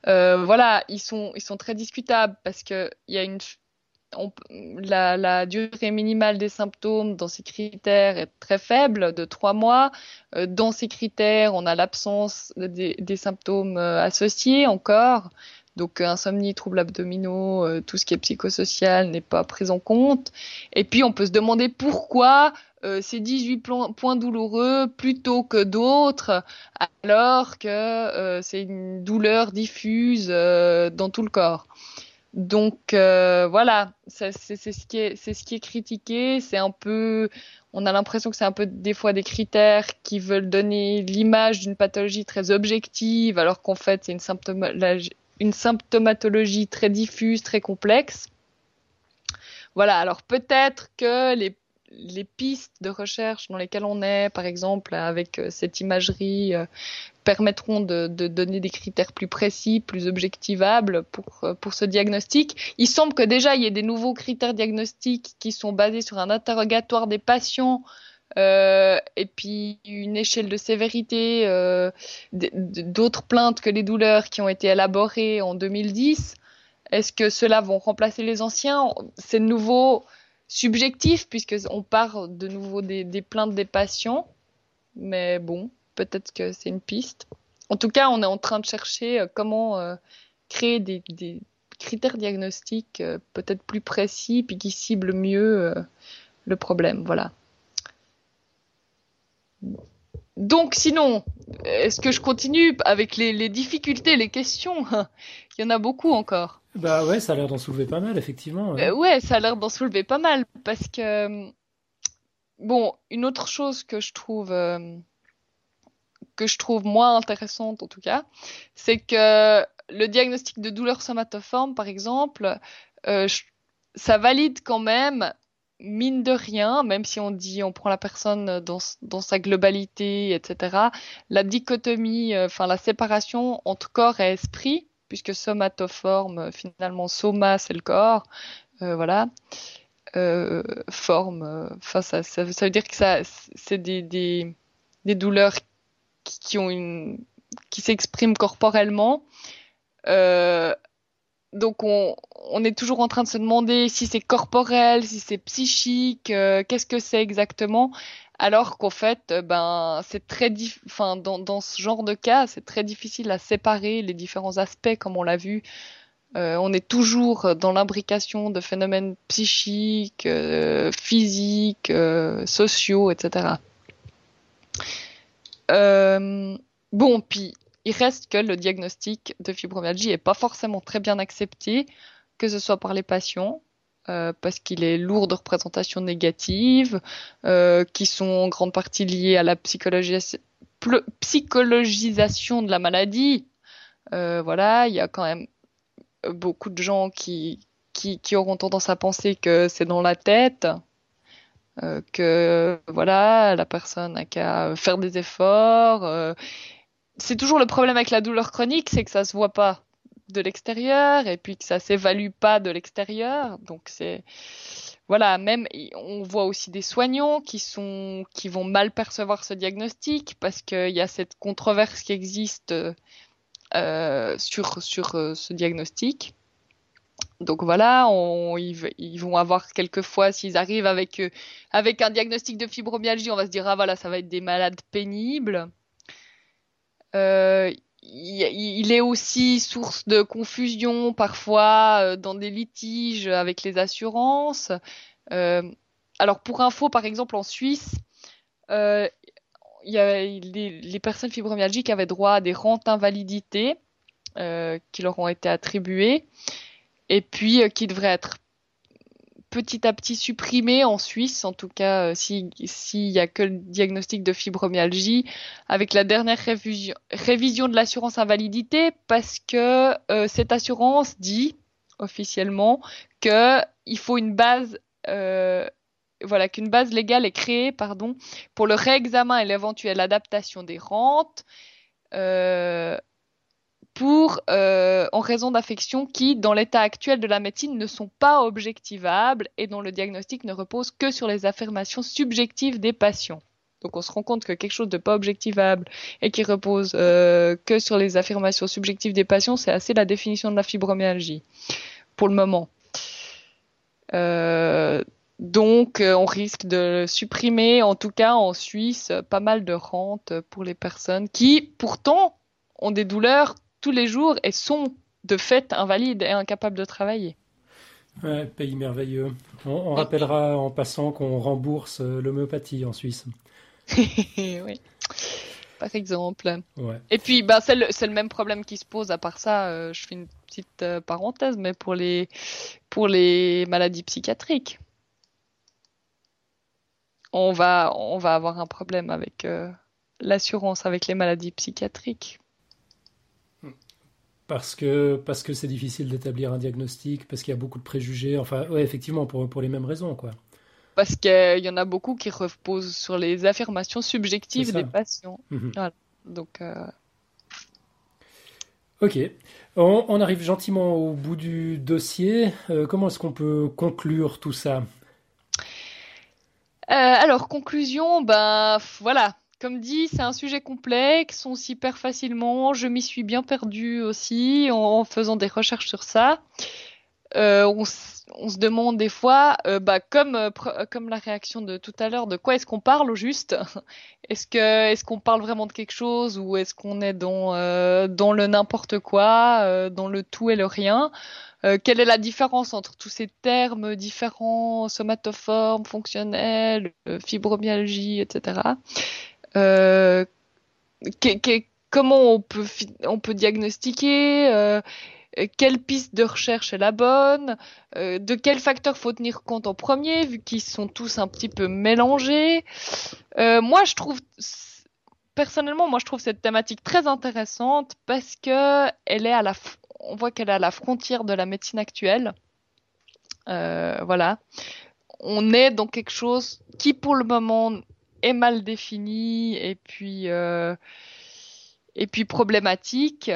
Euh, voilà, ils sont, très discutables parce que la, durée minimale des symptômes dans ces critères est très faible, de 3 mois. Euh, dans ces critères, on a l'absence des, symptômes euh, associés encore. Donc insomnie, troubles abdominaux, euh, tout ce qui est psychosocial n'est pas pris en compte. Et puis on peut se demander pourquoi euh, ces 18 points douloureux plutôt que d'autres, alors que euh, c'est une douleur diffuse dans tout le corps. Donc voilà, c'est ce qui est ce qui est critiqué. C'est un peu, on a l'impression que c'est un peu des fois des critères qui veulent donner l'image d'une pathologie très objective, alors qu'en fait c'est une symptomologie une symptomatologie très diffuse, très complexe. Voilà, alors peut-être que les, les, pistes de recherche dans lesquelles on est, par exemple avec euh, cette imagerie, euh, permettront de, de, donner des critères plus précis, plus objectivables pour, euh, pour ce diagnostic. Il semble que déjà il y ait des nouveaux critères diagnostiques qui sont basés sur un interrogatoire des patients et puis une échelle de sévérité euh, d'autres plaintes que les douleurs qui ont été élaborées en 2010. Est-ce que ceux-là vont remplacer les anciens? C'est nouveau subjectif puisque on part de nouveau des, plaintes des patients. Mais bon, peut-être que c'est une piste. En tout cas, on est en train de chercher euh, comment euh, créer des, critères diagnostiques euh, peut-être plus précis puis qui ciblent mieux le problème. Voilà. Donc sinon, est-ce que je continue avec les, difficultés, les questions? (laughs) Il y en a beaucoup encore. Bah ouais, ça a l'air d'en soulever pas mal, effectivement. Ouais, euh, ça a l'air d'en soulever pas mal parce que bon, une autre chose que je trouve euh, que je trouve moins intéressante en tout cas, c'est que le diagnostic de douleur somatoforme, par exemple, euh, ça valide quand même mine de rien, même si on dit on prend la personne dans, dans sa globalité, etc., la dichotomie, euh, enfin la séparation entre corps et esprit, puisque somatoforme, finalement soma c'est le corps, euh, voilà, euh, forme, enfin ça, ça, veut dire que ça c'est des, des, des, douleurs qui, qui ont une qui s'expriment corporellement. Euh, donc on, on, est toujours en train de se demander si c'est corporel, si c'est psychique, euh, qu'est-ce que c'est exactement, alors qu'en fait, euh, ben c'est très, enfin dans, dans, ce genre de cas, c'est très difficile à séparer les différents aspects, comme on l'a vu. Euh, on est toujours dans l'imbrication de phénomènes psychiques, euh, physiques, sociaux, etc. bon, puis il reste que le diagnostic de fibromyalgie n'est pas forcément très bien accepté, que ce soit par les patients, euh, parce qu'il est lourd de représentations négatives, euh, qui sont en grande partie liées à la psychologisation de la maladie. Euh, voilà, il y a quand même beaucoup de gens qui, qui, qui auront tendance à penser que c'est dans la tête, que voilà, la personne n'a qu'à faire des efforts c'est toujours le problème avec la douleur chronique, c'est que ça se voit pas de l'extérieur et puis que ça s'évalue pas de l'extérieur. Donc c'est voilà, même on voit aussi des soignants qui sont qui vont mal percevoir ce diagnostic parce qu'il y a cette controverse qui existe euh, sur sur euh, ce diagnostic. Donc voilà, ils, vont avoir quelquefois, s'ils arrivent avec euh, avec un diagnostic de fibromyalgie, on va se dire ah voilà, ça va être des malades pénibles. Euh, il est aussi source de confusion parfois euh, dans des litiges avec les assurances. Euh, alors pour info, par exemple en Suisse, les, personnes fibromyalgiques avaient droit à des rentes invalidité qui leur ont été attribuées et puis qui devraient être petit à petit supprimé en Suisse, en tout cas euh, s'il y a que le diagnostic de fibromyalgie, avec la dernière révision, de l'assurance invalidité, parce que euh, cette assurance dit officiellement que il faut une base euh, voilà qu'une base légale est créée pardon pour le réexamen et l'éventuelle adaptation des rentes pour, euh, en raison d'affections qui, dans l'état actuel de la médecine, ne sont pas objectivables et dont le diagnostic ne repose que sur les affirmations subjectives des patients. Donc on se rend compte que quelque chose de pas objectivable et qui repose euh, que sur les affirmations subjectives des patients, c'est assez la définition de la fibromyalgie pour le moment. Euh, donc on risque de supprimer, en tout cas en Suisse, pas mal de rentes pour les personnes qui pourtant ont des douleurs tous les jours et sont de fait invalides et incapables de travailler. Ouais, pays merveilleux. On, rappellera en passant qu'on rembourse euh, l'homéopathie en Suisse. (laughs) oui, par exemple. Ouais. Et puis, bah, c'est le, le, même problème qui se pose. À part ça, euh, je fais une petite euh, parenthèse, mais pour les, pour les maladies psychiatriques, on va, on va avoir un problème avec l'assurance avec les maladies psychiatriques parce que parce que c'est difficile d'établir un diagnostic, parce qu'il y a beaucoup de préjugés. Enfin, ouais, effectivement, pour, pour les mêmes raisons, quoi. Parce qu'il y en a beaucoup qui reposent sur les affirmations subjectives des patients. Mhm. Donc. Euh, ok. On, arrive gentiment au bout du dossier. Euh, comment est-ce qu'on peut conclure tout ça? Euh, Alors, conclusion, ben voilà comme dit, c'est un sujet complexe, on s'y perd facilement. Je m'y suis bien perdue aussi en, faisant des recherches sur ça. Euh, on, se demande des fois, euh, bah, comme, euh, comme la réaction de tout à l'heure, de quoi est-ce qu'on parle au juste? Est-ce est-ce qu'on parle vraiment de quelque chose ou est-ce qu'on est dans dans le n'importe quoi, dans le tout et le rien? Quelle est la différence entre tous ces termes différents, somatoformes, fonctionnels, fibromyalgie, etc. Euh, comment on peut, on peut diagnostiquer euh, quelle piste de recherche est la bonne, euh, de quels facteurs faut tenir compte en premier, vu qu'ils sont tous un petit peu mélangés. moi, je trouve, personnellement, moi, je trouve cette thématique très intéressante parce que elle est à la, on voit qu'elle est à la frontière de la médecine actuelle. voilà, on est dans quelque chose qui, pour le moment, est mal défini et puis euh, et puis problématique.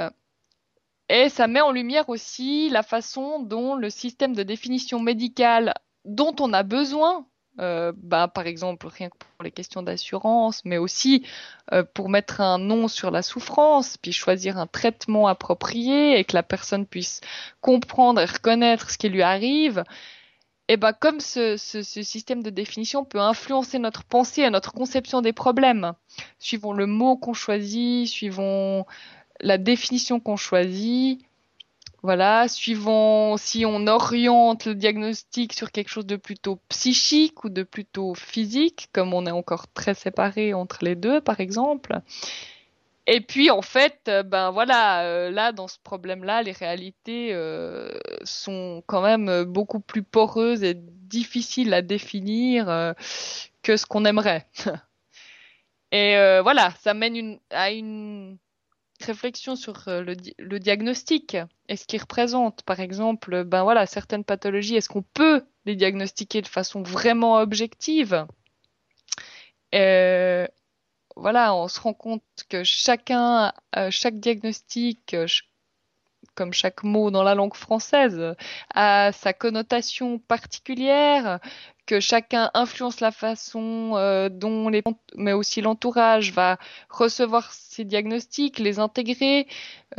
Et ça met en lumière aussi la façon dont le système de définition médicale dont on a besoin euh, bah, par exemple rien que pour les questions d'assurance, mais aussi euh, pour mettre un nom sur la souffrance, puis choisir un traitement approprié et que la personne puisse comprendre et reconnaître ce qui lui arrive. Et ben comme ce, système de définition peut influencer notre pensée et notre conception des problèmes, suivant le mot qu'on choisit, suivant la définition qu'on choisit, voilà, suivant si on oriente le diagnostic sur quelque chose de plutôt psychique ou de plutôt physique, comme on est encore très séparé entre les deux, par exemple. Et puis en fait, euh, ben voilà, euh, là dans ce problème-là, les réalités euh, sont quand même beaucoup plus poreuses et difficiles à définir que ce qu'on aimerait. (laughs) et voilà, ça mène à une réflexion sur le, diagnostic et ce qu'il représente. Par exemple, ben voilà, certaines pathologies, est-ce qu'on peut les diagnostiquer de façon vraiment objective? Voilà, on se rend compte que chacun, euh, chaque diagnostic, comme chaque mot dans la langue française, a sa connotation particulière, que chacun influence la façon euh, dont les mais aussi l'entourage va recevoir ces diagnostics, les intégrer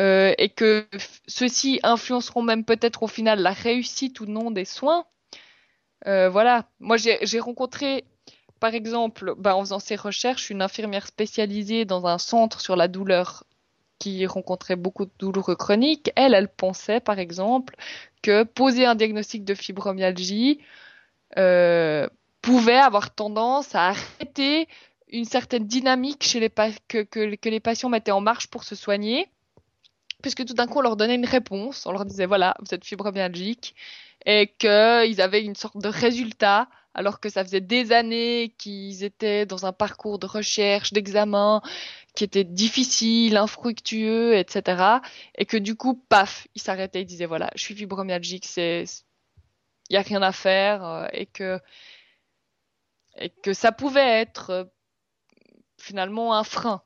euh, et que ceux-ci influenceront même peut-être au final la réussite ou non des soins. Euh, voilà, moi j'ai rencontré par exemple, bah, en faisant ces recherches, une infirmière spécialisée dans un centre sur la douleur qui rencontrait beaucoup de douleurs chroniques. Elle, elle pensait par exemple que poser un diagnostic de fibromyalgie euh, pouvait avoir tendance à arrêter une certaine dynamique chez les que, les patients mettaient en marche pour se soigner, puisque tout d'un coup on leur donnait une réponse, on leur disait voilà, vous êtes fibromyalgique, et qu'ils avaient une sorte de résultat, alors que ça faisait des années qu'ils étaient dans un parcours de recherche, d'examen, qui était difficile, infructueux, etc. Et que du coup, paf, ils s'arrêtaient, ils disaient voilà, je suis fibromyalgique, c'est il n'y a rien à faire euh, et que et que ça pouvait être euh, finalement un frein.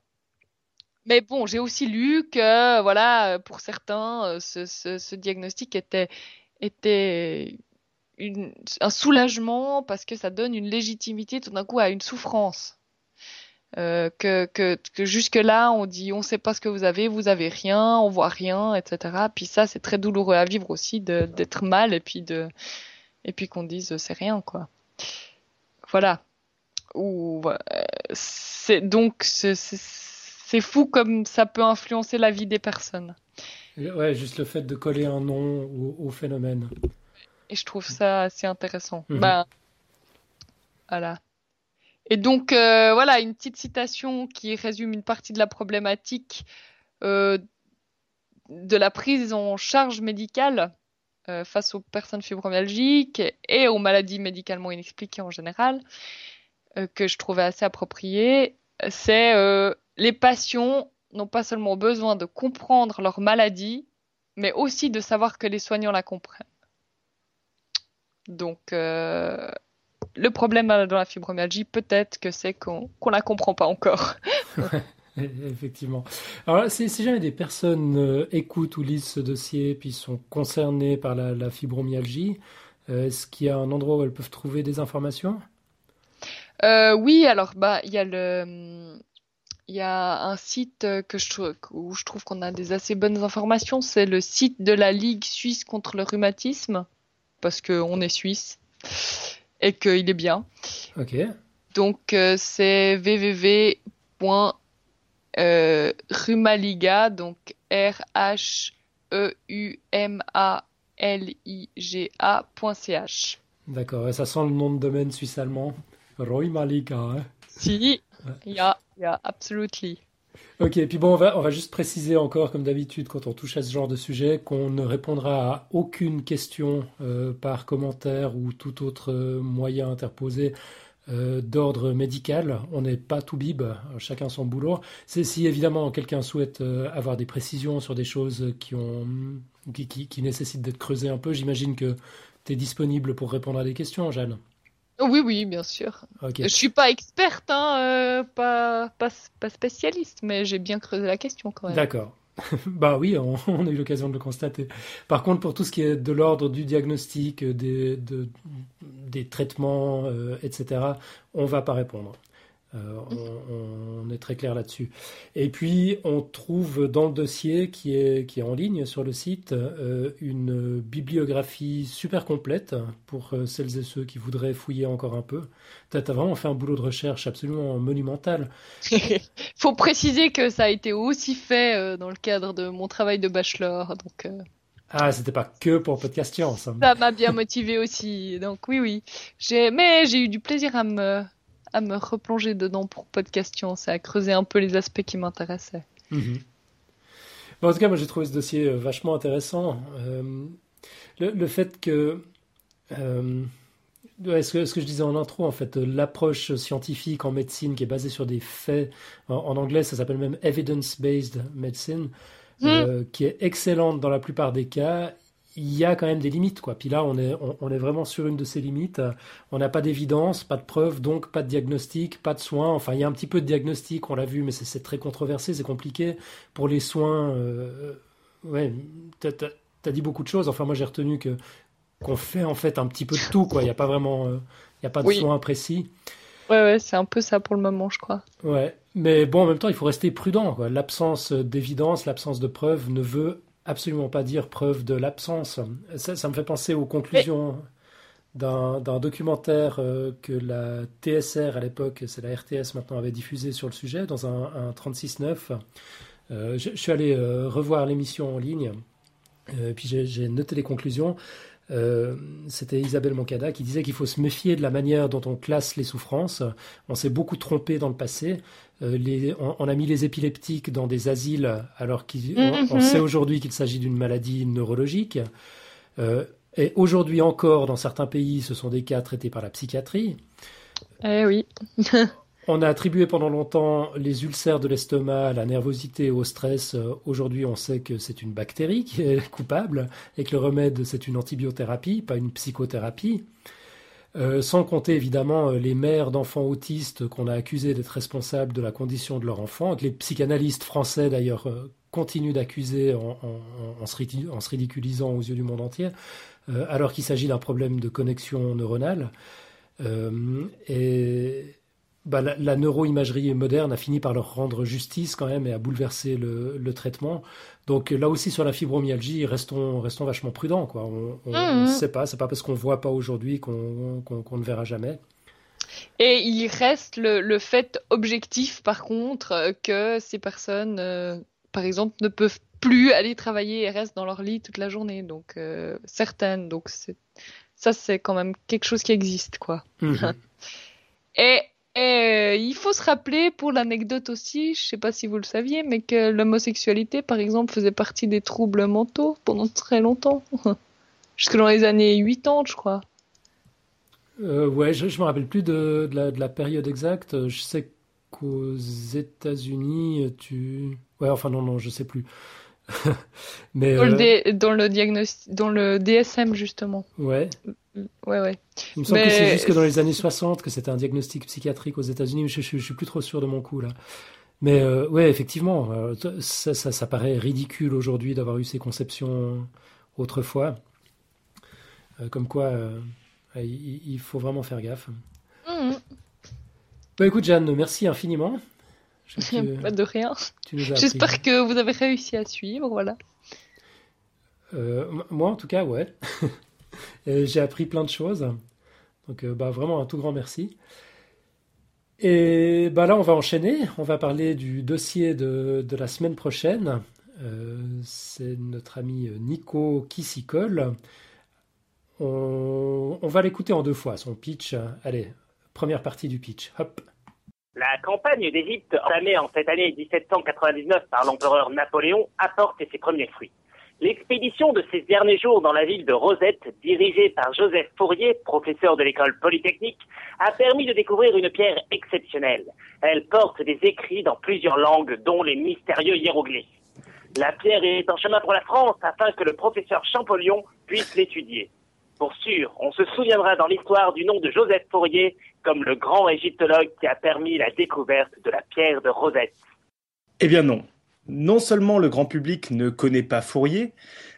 Mais bon, j'ai aussi lu que voilà, pour certains, euh, ce, diagnostic était un soulagement parce que ça donne une légitimité tout d'un coup à une souffrance. Euh, que, que, que jusque-là, on dit on sait pas ce que vous avez, vous avez rien, on voit rien, etc. Puis ça, c'est très douloureux à vivre aussi d'être mal et puis puis qu'on dise c'est rien quoi. Voilà. Ou c'est donc c'est fou comme ça peut influencer la vie des personnes. Ouais, juste le fait de coller un nom au, phénomène. Et je trouve ça assez intéressant. Mhm. Ben, voilà. Et donc, euh, voilà, une petite citation qui résume une partie de la problématique euh, de la prise en charge médicale euh, face aux personnes fibromyalgiques et aux maladies médicalement inexpliquées en général, que je trouvais assez approprié. C'est les patients n'ont pas seulement besoin de comprendre leur maladie, mais aussi de savoir que les soignants la comprennent. Donc, le problème dans la fibromyalgie, peut-être que c'est qu'on ne la comprend pas encore. (laughs) (laughs) Effectivement. Alors, si, jamais des personnes euh, écoutent ou lisent ce dossier puis sont concernées par la, fibromyalgie, euh, est-ce qu'il y a un endroit où elles peuvent trouver des informations? Euh, Oui, alors bah il y a le il y a un site que je, où je trouve qu'on a des assez bonnes informations. C'est le site de la Ligue suisse contre le rhumatisme parce qu'on est suisse et qu'il est bien. Ok. Donc euh, c'est www.rumaliga, donc R H E U M A L I G A.ch. D'accord, et ça sent le nom de domaine suisse-allemand. Rumaliga, hein Si, yeah, yeah, absolutely. Ok, et puis bon, on va, juste préciser encore, comme d'habitude, quand on touche à ce genre de sujet, qu'on ne répondra à aucune question euh, par commentaire ou tout autre euh, moyen interposé euh, d'ordre médical. On n'est pas tout bib, chacun son boulot. C'est si évidemment quelqu'un souhaite avoir des précisions sur des choses qui, ont, qui, qui nécessitent d'être creusées un peu, j'imagine que tu es disponible pour répondre à des questions, Jeanne. Oui, oui, bien sûr. Okay. Je suis pas experte, hein, euh, pas, pas, pas, spécialiste, mais j'ai bien creusé la question quand même. D'accord. (laughs) bah oui, on, on, a eu l'occasion de le constater. Par contre, pour tout ce qui est de l'ordre du diagnostic, des, de, des traitements, etc., on va pas répondre. Euh, on, est très clair là-dessus. Et puis, on trouve dans le dossier qui est, qui est en ligne sur le site euh, une bibliographie super complète pour euh, celles et ceux qui voudraient fouiller encore un peu. Tu as, vraiment fait un boulot de recherche absolument monumental. (laughs) faut préciser que ça a été aussi fait dans le cadre de mon travail de bachelor. Donc, Ah, c'était pas que pour Podcast Science. Ça m'a bien motivé aussi. Donc, oui, oui. Mais j'ai eu du plaisir à me à me replonger dedans pour Podcastion, c'est à creuser un peu les aspects qui m'intéressaient. Mhm. en tout cas, moi j'ai trouvé ce dossier euh, vachement intéressant. Euh, le, fait que, euh, ce que, ce que je disais en intro, en fait, l'approche scientifique en médecine qui est basée sur des faits, en, anglais ça s'appelle même evidence-based medicine, mhm. qui est excellente dans la plupart des cas, il y a quand même des limites, quoi. Puis là, on est, on, est vraiment sur une de ces limites. On n'a pas d'évidence, pas de preuve, donc pas de diagnostic, pas de soins. Enfin, il y a un petit peu de diagnostic, on l'a vu, mais c'est très controversé, c'est compliqué. Pour les soins, euh, ouais, t'as as, dit beaucoup de choses. Enfin, moi, j'ai retenu que qu'on fait en fait un petit peu de tout, quoi. Il n'y a pas vraiment, euh, il y a pas de soins précis. Ouais, ouais, c'est un peu ça pour le moment, je crois. Ouais, mais bon, en même temps, il faut rester prudent. L'absence d'évidence, l'absence de preuve ne veut absolument pas dire preuve de l'absence. Ça, me fait penser aux conclusions d'un documentaire euh, que la TSR à l'époque, c'est la RTS maintenant, avait diffusé sur le sujet dans un, un 36.9. Euh, je, suis allé euh, revoir l'émission en ligne, puis j'ai noté les conclusions. C'était Isabelle Moncada qui disait qu'il faut se méfier de la manière dont on classe les souffrances. On s'est beaucoup trompé dans le passé. Euh, on, a mis les épileptiques dans des asiles alors qu'on mm-hmm. sait aujourd'hui qu'il s'agit d'une maladie neurologique. Euh, et aujourd'hui encore, dans certains pays, ce sont des cas traités par la psychiatrie. Eh oui. (laughs) on a attribué pendant longtemps les ulcères de l'estomac, la nervosité au stress. Euh, aujourd'hui, on sait que c'est une bactérie qui est (laughs) coupable et que le remède, c'est une antibiothérapie, pas une psychothérapie. Euh, sans compter évidemment euh, les mères d'enfants autistes qu'on a accusés d'être responsables de la condition de leur enfant, que les psychanalystes français d'ailleurs euh, continuent d'accuser en, se ridiculisant aux yeux du monde entier, alors qu'il s'agit d'un problème de connexion neuronale. et bah, la, neuroimagerie moderne a fini par leur rendre justice quand même et a bouleversé le, traitement. Donc là aussi sur la fibromyalgie, restons, restons vachement prudents. Quoi. On ne mmh. sait pas, c'est pas parce qu'on voit pas aujourd'hui qu'on ne verra jamais. Et il reste le, fait objectif, par contre, que ces personnes, euh, par exemple, ne peuvent plus aller travailler et restent dans leur lit toute la journée. Donc, euh, certaines. Donc, ça, c'est quand même quelque chose qui existe, quoi. Mmh. (laughs) et et euh, il faut se rappeler, pour l'anecdote aussi, je sais pas si vous le saviez, mais que l'homosexualité, par exemple, faisait partie des troubles mentaux pendant très longtemps. (laughs) Jusque dans les années 80, je crois. Euh, ouais, je, je me rappelle plus de, la, période exacte. Je sais qu'aux États-Unis, tu. Ouais, enfin non, non, je sais plus. (laughs) mais dans, le euh, dans le diagnostic, dans le DSM justement. Ouais. Ouais, ouais. Il me semble que c'est jusque dans les années 60 que c'était un diagnostic psychiatrique aux États-Unis, mais je, je, suis plus trop sûr de mon coup là. Mais euh, ouais, effectivement, euh, ça, ça, ça, paraît ridicule aujourd'hui d'avoir eu ces conceptions autrefois. Euh, comme quoi, il, faut vraiment faire gaffe. Mmh. Bah écoute, Jeanne, merci infiniment. Pas (laughs) de rien. J'espère que vous avez réussi à suivre, voilà. moi, en tout cas, ouais. (laughs) J'ai appris plein de choses. Donc, euh, bah, vraiment un tout grand merci. Et bah, là, on va enchaîner. On va parler du dossier de, la semaine prochaine. Euh, c'est notre ami Nico colle. On, on va l'écouter en deux fois, son pitch. Allez, première partie du pitch. Hop. La campagne d'Égypte entamée en cette année 1799 par l'empereur Napoléon apporte ses premiers fruits. L'expédition de ces derniers jours dans la ville de Rosette, dirigée par Joseph Fourier, professeur de l'école polytechnique, a permis de découvrir une pierre exceptionnelle. Elle porte des écrits dans plusieurs langues, dont les mystérieux hiéroglyphes. La pierre est en chemin pour la France afin que le professeur Champollion puisse l'étudier. Pour sûr, on se souviendra dans l'histoire du nom de Joseph Fourier comme le grand égyptologue qui a permis la découverte de la pierre de Rosette. Eh bien non, non seulement le grand public ne connaît pas Fourier,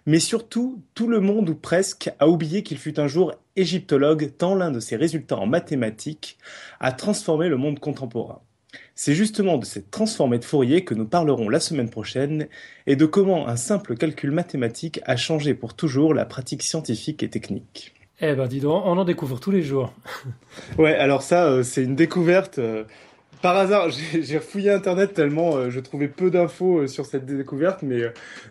mais surtout tout le monde ou presque a oublié qu'il fut un jour égyptologue tant l'un de ses résultats en mathématiques a transformé le monde contemporain. C'est justement de cette transformée de Fourier que nous parlerons la semaine prochaine et de comment un simple calcul mathématique a changé pour toujours la pratique scientifique et technique. Eh ben dis donc, on en découvre tous les jours. ouais, alors ça, euh, c'est une découverte. Euh, par hasard, (laughs) j'ai fouillé Internet tellement euh, je trouvais peu d'infos sur cette découverte, mais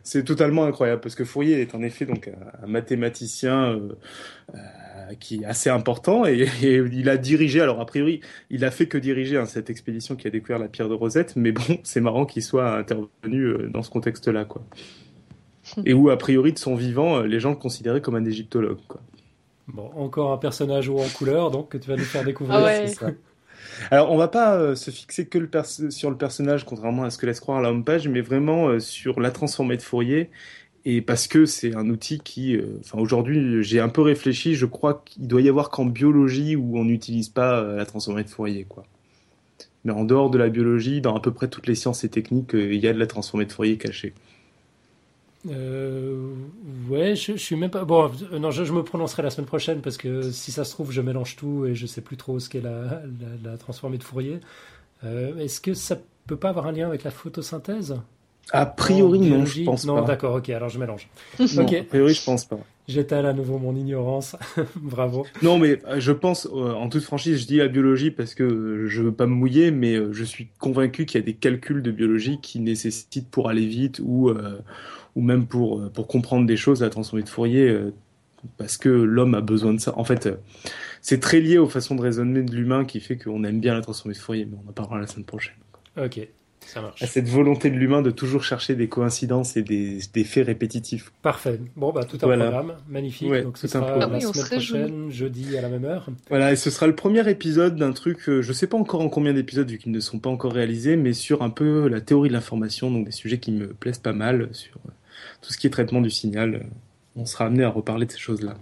c'est totalement incroyable parce que Fourier est en effet donc un, mathématicien qui est assez important (laughs) et, il a dirigé. Alors a priori, il a fait que diriger hein, cette expédition qui a découvert la pierre de Rosette, mais bon, (laughs) c'est marrant qu'il soit intervenu dans ce contexte-là, quoi. Et où a priori de son vivant, les gens le considéraient comme un égyptologue, quoi. Bon, encore un personnage haut en couleur, donc que tu vas nous faire découvrir. Ah ça. Alors, on va pas euh, se fixer que sur le personnage, contrairement à ce que laisse croire la homepage, mais vraiment euh, sur la transformée de Fourier. Et parce que c'est un outil qui, euh, enfin aujourd'hui, j'ai un peu réfléchi. Je crois qu'il doit y avoir qu'en biologie où on n'utilise pas la transformée de Fourier, quoi. Mais en dehors de la biologie, dans à peu près toutes les sciences et techniques, il y a de la transformée de Fourier cachée. Euh, ouais, je, je, suis même pas. Bon, non, je, je, me prononcerai la semaine prochaine parce que si ça se trouve, je mélange tout et je sais plus trop ce qu'est la, la, la, transformée de Fourier. Euh, Est-ce que ça peut pas avoir un lien avec la photosynthèse? A priori, non, je pense non, pas. Non, d'accord, ok, alors je mélange. non, A priori, je pense pas. J'étale à nouveau mon ignorance. (laughs) Bravo. Non, mais euh, je pense, euh, en toute franchise, je dis la biologie parce que je veux pas me mouiller, mais je suis convaincu qu'il y a des calculs de biologie qui nécessitent pour aller vite ou ou même pour, euh, pour comprendre des choses, la transformée de Fourier, euh, parce que l'homme a besoin de ça. En fait, euh, c'est très lié aux façons de raisonner de l'humain qui fait qu'on aime bien la transformée de Fourier, mais on en parlera la semaine prochaine. Ok. Ça marche. À cette volonté de l'humain de toujours chercher des coïncidences et des, des faits répétitifs. Parfait. Bon, bah, tout un voilà. programme. Magnifique. Ouais, Donc, ce sera la ah semaine prochaine, jeudi à la même heure. Voilà, et ce sera le premier épisode d'un truc, je sais pas encore en combien d'épisodes, vu qu'ils ne sont pas encore réalisés, mais sur un peu la théorie de l'information, donc des sujets qui me plaisent pas mal, sur tout ce qui est traitement du signal, euh, on sera amené à reparler de ces choses-là.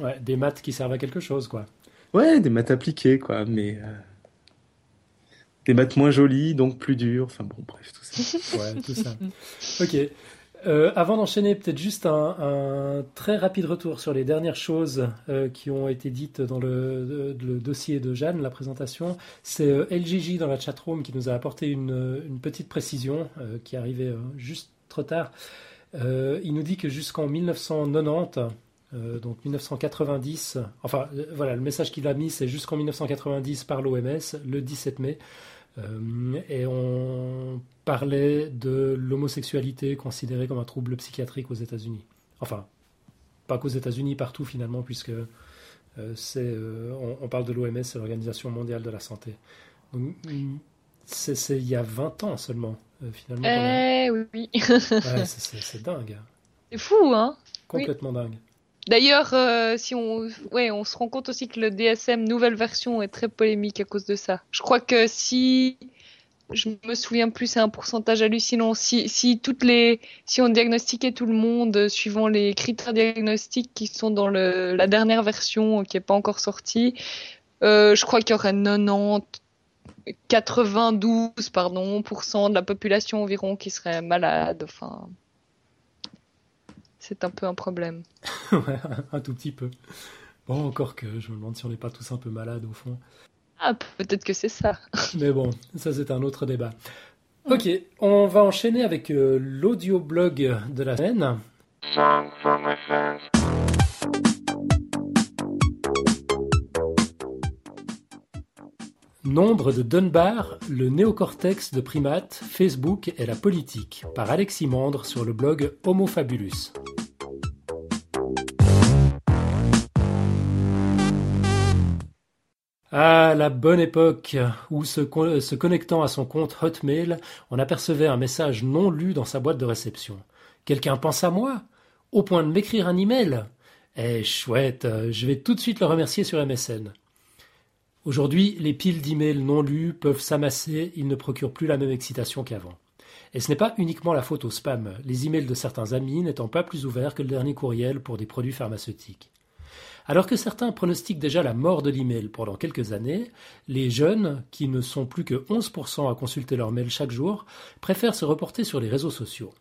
Ouais, des maths qui servent à quelque chose, quoi. Ouais, des maths appliquées, quoi, mais euh, des maths moins jolies, donc plus dures. Enfin bon, bref, tout ça. (laughs) ouais, tout ça. (laughs) Ok. Euh, avant d'enchaîner, peut-être juste un, un, très rapide retour sur les dernières choses euh, qui ont été dites dans le, le, dossier de Jeanne, la présentation. C'est euh, LGJ dans la chatroom qui nous a apporté une, une petite précision qui arrivait juste trop tard. Euh, il nous dit que jusqu'en 1990, euh, donc 1990, enfin euh, voilà, le message qu'il a mis, c'est jusqu'en 1990 par l'OMS, le 17 mai. Et on parlait de l'homosexualité considérée comme un trouble psychiatrique aux États-Unis. Enfin, pas qu'aux États-Unis, partout finalement, puisque c'est, on, on, parle de l'OMS, c'est l'Organisation mondiale de la santé. Donc, c'est il y a 20 ans seulement, euh, finalement. Eh oui. ouais, (laughs) c'est dingue. C'est fou, hein Complètement oui. dingue. D'ailleurs, euh, si on, ouais, on se rend compte aussi que le DSM nouvelle version est très polémique à cause de ça. Je crois que si, je me souviens plus, c'est un pourcentage hallucinant. Si, si toutes les, si on diagnostiquait tout le monde suivant les critères diagnostiques qui sont dans le, la dernière version qui est pas encore sortie, euh, je crois qu'il y aurait 90, 92 pardon, de la population environ qui serait malade. Enfin, c'est un peu un problème. (laughs) ouais, un tout petit peu. Bon, encore que je me demande si on n'est pas tous un peu malades au fond. Ah, peut-être que c'est ça. (laughs) Mais bon, ça c'est un autre débat. Ok, on va enchaîner avec euh, l'audio-blog de la semaine. Nombre de Dunbar, le néocortex de primates, Facebook et la politique, par Alexis Mandre sur le blog Homo Fabulus. À la bonne époque où, se, se, connectant à son compte Hotmail, on apercevait un message non lu dans sa boîte de réception. Quelqu'un pense à moi Au point de m'écrire un email Eh chouette, je vais tout de suite le remercier sur MSN. Aujourd'hui, les piles d'emails non lus peuvent s'amasser, ils ne procurent plus la même excitation qu'avant. Et ce n'est pas uniquement la faute au spam, les emails de certains amis n'étant pas plus ouverts que le dernier courriel pour des produits pharmaceutiques. Alors que certains pronostiquent déjà la mort de l'email pendant quelques années, les jeunes, qui ne sont plus que 11% à consulter leur mail chaque jour, préfèrent se reporter sur les réseaux sociaux.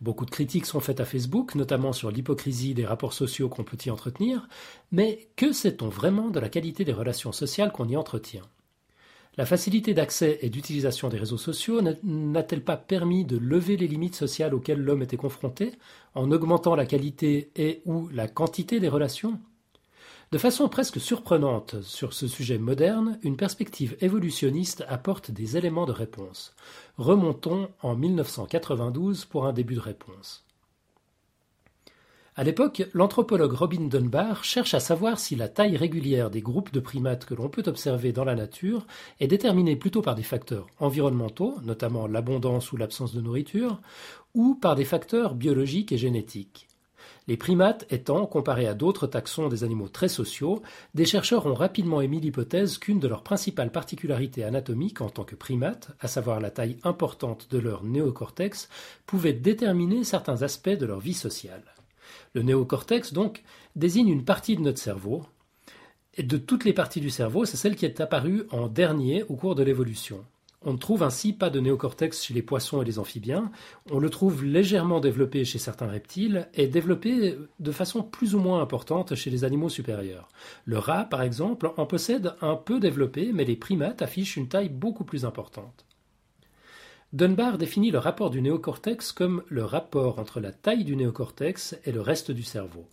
Beaucoup de critiques sont faites à Facebook, notamment sur l'hypocrisie des rapports sociaux qu'on peut y entretenir, mais que sait-on vraiment de la qualité des relations sociales qu'on y entretient? La facilité d'accès et d'utilisation des réseaux sociaux n'a-t-elle pas permis de lever les limites sociales auxquelles l'homme était confronté, en augmentant la qualité et ou la quantité des relations? De façon presque surprenante sur ce sujet moderne, une perspective évolutionniste apporte des éléments de réponse. Remontons en 1992 pour un début de réponse. À l'époque, l'anthropologue Robin Dunbar cherche à savoir si la taille régulière des groupes de primates que l'on peut observer dans la nature est déterminée plutôt par des facteurs environnementaux, notamment l'abondance ou l'absence de nourriture, ou par des facteurs biologiques et génétiques. Les primates étant, comparés à d'autres taxons des animaux très sociaux, des chercheurs ont rapidement émis l'hypothèse qu'une de leurs principales particularités anatomiques en tant que primates, à savoir la taille importante de leur néocortex, pouvait déterminer certains aspects de leur vie sociale. Le néocortex, donc, désigne une partie de notre cerveau, et de toutes les parties du cerveau, c'est celle qui est apparue en dernier au cours de l'évolution. On ne trouve ainsi pas de néocortex chez les poissons et les amphibiens. On le trouve légèrement développé chez certains reptiles et développé de façon plus ou moins importante chez les animaux supérieurs. Le rat, par exemple, en possède un peu développé, mais les primates affichent une taille beaucoup plus importante. Dunbar définit le rapport du néocortex comme le rapport entre la taille du néocortex et le reste du cerveau.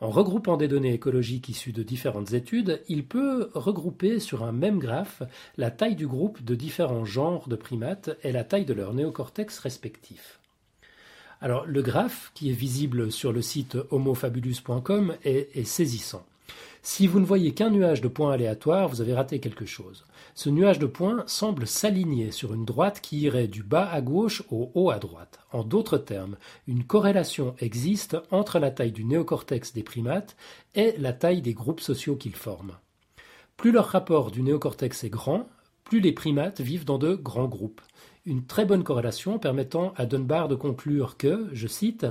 En regroupant des données écologiques issues de différentes études, il peut regrouper sur un même graphe la taille du groupe de différents genres de primates et la taille de leur néocortex respectif. Alors, le graphe, qui est visible sur le site homofabulus.com, est saisissant. Si vous ne voyez qu'un nuage de points aléatoires, vous avez raté quelque chose. Ce nuage de points semble s'aligner sur une droite qui irait du bas à gauche au haut à droite. En d'autres termes, une corrélation existe entre la taille du néocortex des primates et la taille des groupes sociaux qu'ils forment. Plus leur rapport du néocortex est grand, plus les primates vivent dans de grands groupes. Une très bonne corrélation permettant à Dunbar de conclure que, je cite,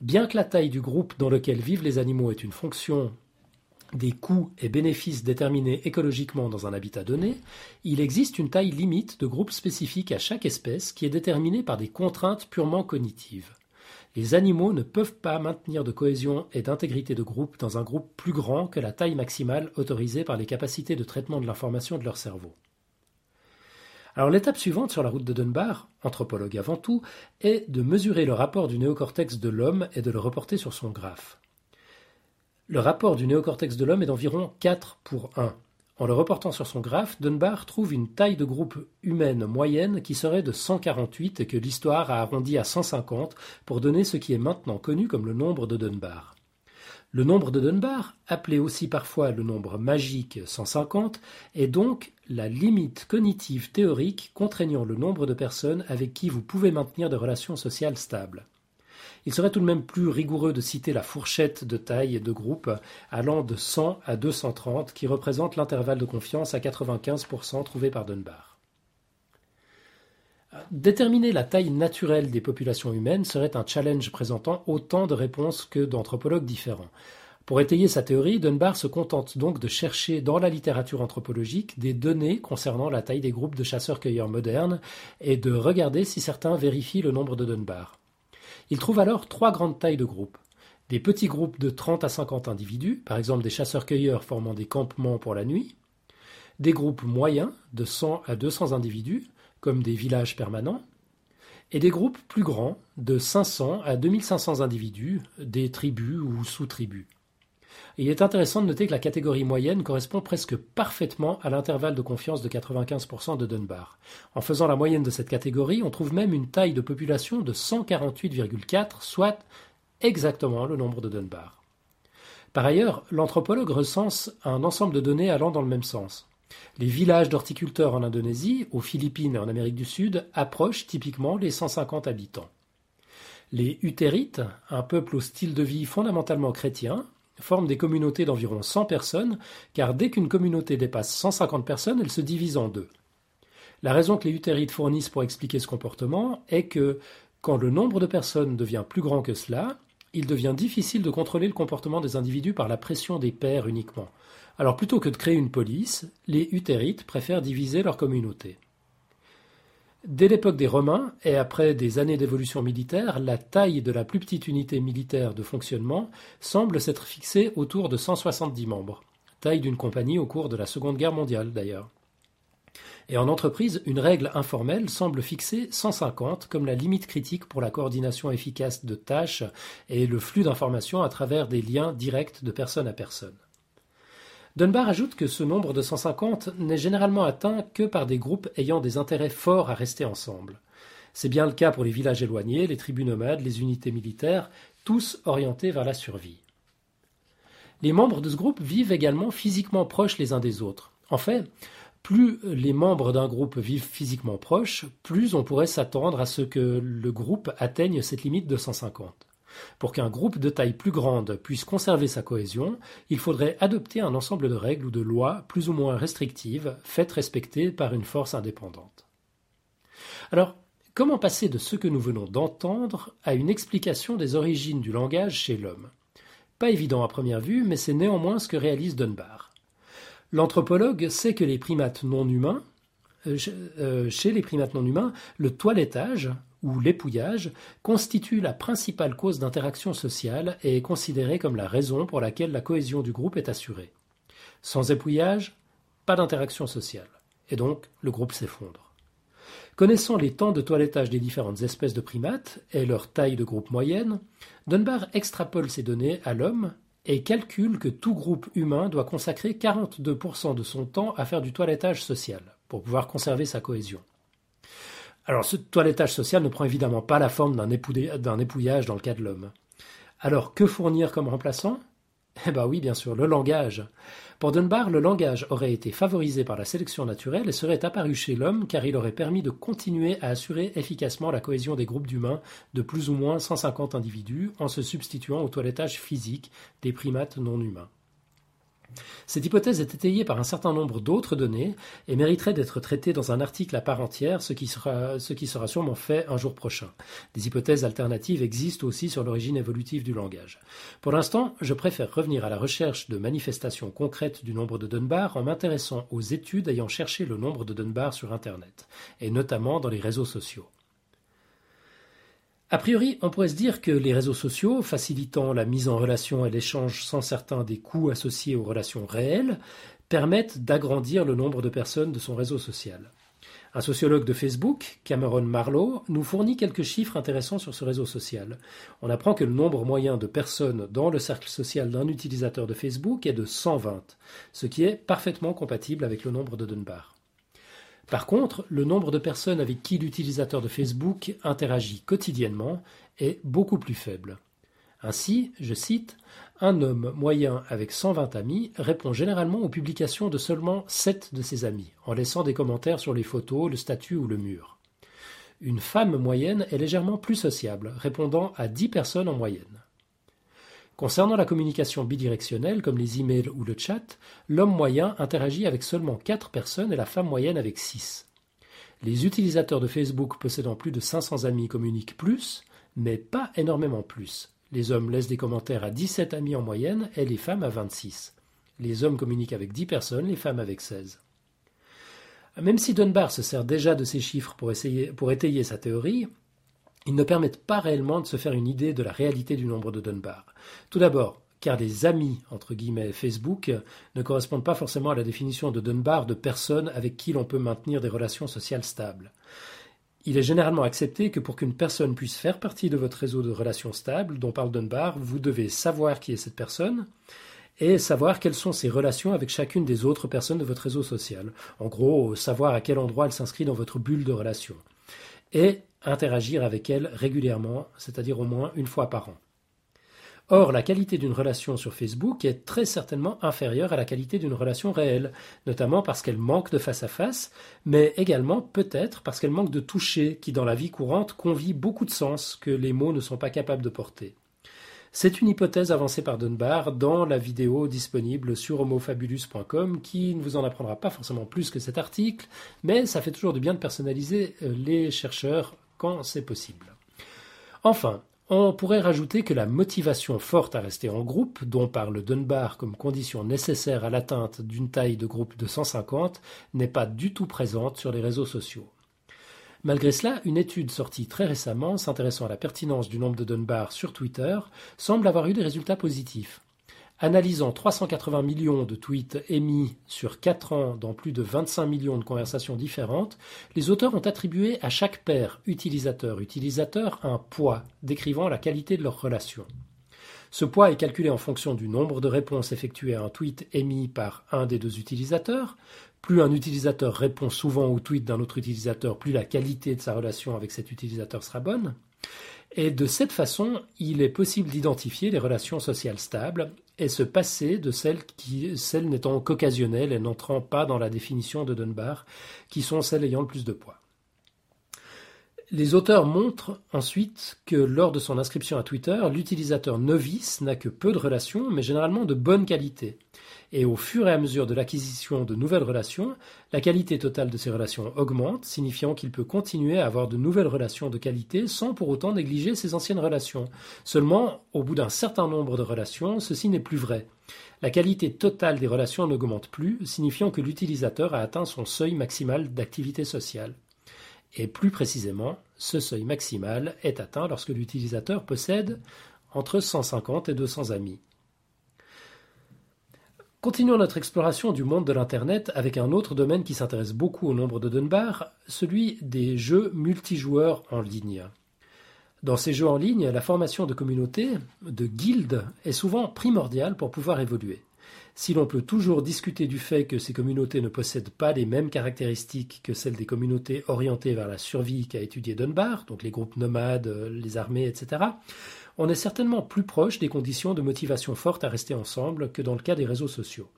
Bien que la taille du groupe dans lequel vivent les animaux est une fonction des coûts et bénéfices déterminés écologiquement dans un habitat donné, il existe une taille limite de groupe spécifique à chaque espèce qui est déterminée par des contraintes purement cognitives. Les animaux ne peuvent pas maintenir de cohésion et d'intégrité de groupe dans un groupe plus grand que la taille maximale autorisée par les capacités de traitement de l'information de leur cerveau. Alors l'étape suivante sur la route de Dunbar, anthropologue avant tout, est de mesurer le rapport du néocortex de l'homme et de le reporter sur son graphe. Le rapport du néocortex de l'homme est d'environ 4 pour 1. En le reportant sur son graphe, Dunbar trouve une taille de groupe humaine moyenne qui serait de 148 et que l'histoire a arrondi à 150 pour donner ce qui est maintenant connu comme le nombre de Dunbar. Le nombre de Dunbar, appelé aussi parfois le nombre magique 150, est donc la limite cognitive théorique contraignant le nombre de personnes avec qui vous pouvez maintenir des relations sociales stables. Il serait tout de même plus rigoureux de citer la fourchette de taille de groupe allant de 100 à 230 qui représente l'intervalle de confiance à 95% trouvé par Dunbar. Déterminer la taille naturelle des populations humaines serait un challenge présentant autant de réponses que d'anthropologues différents. Pour étayer sa théorie, Dunbar se contente donc de chercher dans la littérature anthropologique des données concernant la taille des groupes de chasseurs-cueilleurs modernes et de regarder si certains vérifient le nombre de Dunbar. Il trouve alors trois grandes tailles de groupes. Des petits groupes de 30 à 50 individus, par exemple des chasseurs-cueilleurs formant des campements pour la nuit. Des groupes moyens, de 100 à 200 individus, comme des villages permanents. Et des groupes plus grands, de 500 à 2500 individus, des tribus ou sous-tribus il est intéressant de noter que la catégorie moyenne correspond presque parfaitement à l'intervalle de confiance de 95% de Dunbar. En faisant la moyenne de cette catégorie, on trouve même une taille de population de 148,4, soit exactement le nombre de Dunbar. Par ailleurs, l'anthropologue recense un ensemble de données allant dans le même sens. Les villages d'horticulteurs en Indonésie, aux Philippines et en Amérique du Sud approchent typiquement les 150 habitants. Les Utérites, un peuple au style de vie fondamentalement chrétien, forment des communautés d'environ 100 personnes, car dès qu'une communauté dépasse 150 personnes, elle se divise en deux. La raison que les utérites fournissent pour expliquer ce comportement est que, quand le nombre de personnes devient plus grand que cela, il devient difficile de contrôler le comportement des individus par la pression des pairs uniquement. Alors plutôt que de créer une police, les utérites préfèrent diviser leur communauté. Dès l'époque des Romains, et après des années d'évolution militaire, la taille de la plus petite unité militaire de fonctionnement semble s'être fixée autour de 170 membres, taille d'une compagnie au cours de la Seconde Guerre mondiale d'ailleurs. Et en entreprise, une règle informelle semble fixer 150 comme la limite critique pour la coordination efficace de tâches et le flux d'informations à travers des liens directs de personne à personne. Dunbar ajoute que ce nombre de 150 n'est généralement atteint que par des groupes ayant des intérêts forts à rester ensemble. C'est bien le cas pour les villages éloignés, les tribus nomades, les unités militaires, tous orientés vers la survie. Les membres de ce groupe vivent également physiquement proches les uns des autres. En fait, plus les membres d'un groupe vivent physiquement proches, plus on pourrait s'attendre à ce que le groupe atteigne cette limite de 150. Pour qu'un groupe de taille plus grande puisse conserver sa cohésion, il faudrait adopter un ensemble de règles ou de lois plus ou moins restrictives, faites respecter par une force indépendante. Alors, comment passer de ce que nous venons d'entendre à une explication des origines du langage chez l'homme? Pas évident à première vue, mais c'est néanmoins ce que réalise Dunbar. L'anthropologue sait que les primates non humains, euh, euh, chez les primates non humains, le toilettage, ou l'épouillage constitue la principale cause d'interaction sociale et est considéré comme la raison pour laquelle la cohésion du groupe est assurée. Sans épouillage, pas d'interaction sociale, et donc le groupe s'effondre. Connaissant les temps de toilettage des différentes espèces de primates et leur taille de groupe moyenne, Dunbar extrapole ces données à l'homme et calcule que tout groupe humain doit consacrer 42% de son temps à faire du toilettage social pour pouvoir conserver sa cohésion. Alors, ce toilettage social ne prend évidemment pas la forme d'un épouillage dans le cas de l'homme. Alors, que fournir comme remplaçant? Eh bien oui, bien sûr, le langage. Pour Dunbar, le langage aurait été favorisé par la sélection naturelle et serait apparu chez l'homme car il aurait permis de continuer à assurer efficacement la cohésion des groupes d'humains de plus ou moins 150 individus en se substituant au toilettage physique des primates non humains. Cette hypothèse est étayée par un certain nombre d'autres données et mériterait d'être traitée dans un article à part entière, ce qui, sera, ce qui sera sûrement fait un jour prochain. Des hypothèses alternatives existent aussi sur l'origine évolutive du langage. Pour l'instant, je préfère revenir à la recherche de manifestations concrètes du nombre de Dunbar en m'intéressant aux études ayant cherché le nombre de Dunbar sur Internet, et notamment dans les réseaux sociaux. A priori, on pourrait se dire que les réseaux sociaux, facilitant la mise en relation et l'échange sans certains des coûts associés aux relations réelles, permettent d'agrandir le nombre de personnes de son réseau social. Un sociologue de Facebook, Cameron Marlowe, nous fournit quelques chiffres intéressants sur ce réseau social. On apprend que le nombre moyen de personnes dans le cercle social d'un utilisateur de Facebook est de 120, ce qui est parfaitement compatible avec le nombre de Dunbar. Par contre, le nombre de personnes avec qui l'utilisateur de Facebook interagit quotidiennement est beaucoup plus faible. Ainsi, je cite, un homme moyen avec 120 amis répond généralement aux publications de seulement 7 de ses amis, en laissant des commentaires sur les photos, le statut ou le mur. Une femme moyenne est légèrement plus sociable, répondant à 10 personnes en moyenne. Concernant la communication bidirectionnelle, comme les emails ou le chat, l'homme moyen interagit avec seulement 4 personnes et la femme moyenne avec 6. Les utilisateurs de Facebook possédant plus de 500 amis communiquent plus, mais pas énormément plus. Les hommes laissent des commentaires à 17 amis en moyenne et les femmes à 26. Les hommes communiquent avec 10 personnes, les femmes avec 16. Même si Dunbar se sert déjà de ces chiffres pour, pour étayer sa théorie, ils ne permettent pas réellement de se faire une idée de la réalité du nombre de Dunbar. Tout d'abord, car les amis, entre guillemets, Facebook, ne correspondent pas forcément à la définition de Dunbar de personnes avec qui l'on peut maintenir des relations sociales stables. Il est généralement accepté que pour qu'une personne puisse faire partie de votre réseau de relations stables, dont parle Dunbar, vous devez savoir qui est cette personne et savoir quelles sont ses relations avec chacune des autres personnes de votre réseau social. En gros, savoir à quel endroit elle s'inscrit dans votre bulle de relations. Et interagir avec elle régulièrement, c'est-à-dire au moins une fois par an. Or, la qualité d'une relation sur Facebook est très certainement inférieure à la qualité d'une relation réelle, notamment parce qu'elle manque de face à face, mais également peut-être parce qu'elle manque de toucher, qui dans la vie courante convie beaucoup de sens que les mots ne sont pas capables de porter. C'est une hypothèse avancée par Dunbar dans la vidéo disponible sur homofabulus.com qui ne vous en apprendra pas forcément plus que cet article, mais ça fait toujours du bien de personnaliser euh, les chercheurs quand c'est possible. Enfin, On pourrait rajouter que la motivation forte à rester en groupe, dont parle Dunbar comme condition nécessaire à l'atteinte d'une taille de groupe de 150, n'est pas du tout présente sur les réseaux sociaux. Malgré cela, une étude sortie très récemment s'intéressant à la pertinence du nombre de Dunbar sur Twitter semble avoir eu des résultats positifs. Analysant 380 millions de tweets émis sur 4 ans dans plus de 25 millions de conversations différentes, les auteurs ont attribué à chaque paire utilisateur-utilisateur un poids décrivant la qualité de leur relation. Ce poids est calculé en fonction du nombre de réponses effectuées à un tweet émis par un des deux utilisateurs. Plus un utilisateur répond souvent au tweet d'un autre utilisateur, plus la qualité de sa relation avec cet utilisateur sera bonne. Et de cette façon, il est possible d'identifier les relations sociales stables et se passer de celles, qui, celles n'étant qu'occasionnelles et n'entrant pas dans la définition de Dunbar, qui sont celles ayant le plus de poids. Les auteurs montrent ensuite que lors de son inscription à Twitter, l'utilisateur novice n'a que peu de relations, mais généralement de bonne qualité. Et au fur et à mesure de l'acquisition de nouvelles relations, la qualité totale de ces relations augmente, signifiant qu'il peut continuer à avoir de nouvelles relations de qualité sans pour autant négliger ses anciennes relations. Seulement, au bout d'un certain nombre de relations, ceci n'est plus vrai. La qualité totale des relations n'augmente plus, signifiant que l'utilisateur a atteint son seuil maximal d'activité sociale. Et plus précisément, ce seuil maximal est atteint lorsque l'utilisateur possède entre 150 et 200 amis. Continuons notre exploration du monde de l'Internet avec un autre domaine qui s'intéresse beaucoup au nombre de Dunbar, celui des jeux multijoueurs en ligne. Dans ces jeux en ligne, la formation de communautés, de guildes, est souvent primordiale pour pouvoir évoluer. Si l'on peut toujours discuter du fait que ces communautés ne possèdent pas les mêmes caractéristiques que celles des communautés orientées vers la survie qu'a étudié Dunbar, donc les groupes nomades, les armées, etc., on est certainement plus proche des conditions de motivation forte à rester ensemble que dans le cas des réseaux sociaux.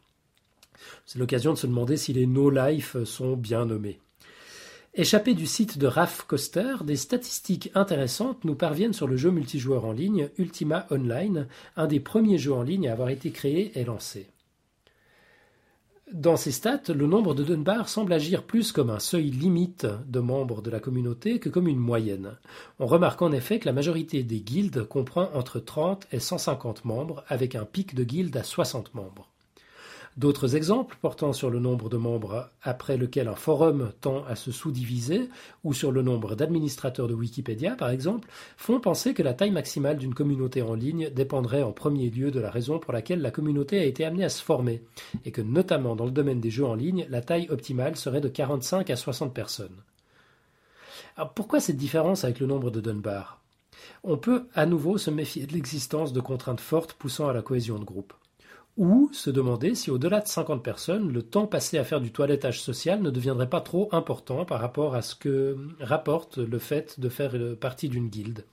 C'est l'occasion de se demander si les no-life sont bien nommés. Échappés du site de Raph Koster, des statistiques intéressantes nous parviennent sur le jeu multijoueur en ligne Ultima Online, un des premiers jeux en ligne à avoir été créé et lancé. Dans ces stats, le nombre de Dunbar semble agir plus comme un seuil limite de membres de la communauté que comme une moyenne. On remarque en effet que la majorité des guildes comprend entre 30 et 150 membres, avec un pic de guilde à 60 membres. D'autres exemples portant sur le nombre de membres après lequel un forum tend à se sous-diviser, ou sur le nombre d'administrateurs de Wikipédia par exemple, font penser que la taille maximale d'une communauté en ligne dépendrait en premier lieu de la raison pour laquelle la communauté a été amenée à se former, et que notamment dans le domaine des jeux en ligne, la taille optimale serait de 45 à 60 personnes. Pourquoi cette différence avec le nombre de Dunbar? On peut à nouveau se méfier de l'existence de contraintes fortes poussant à la cohésion de groupe ou se demander si au-delà de 50 personnes, le temps passé à faire du toilettage social ne deviendrait pas trop important par rapport à ce que rapporte le fait de faire partie d'une guilde.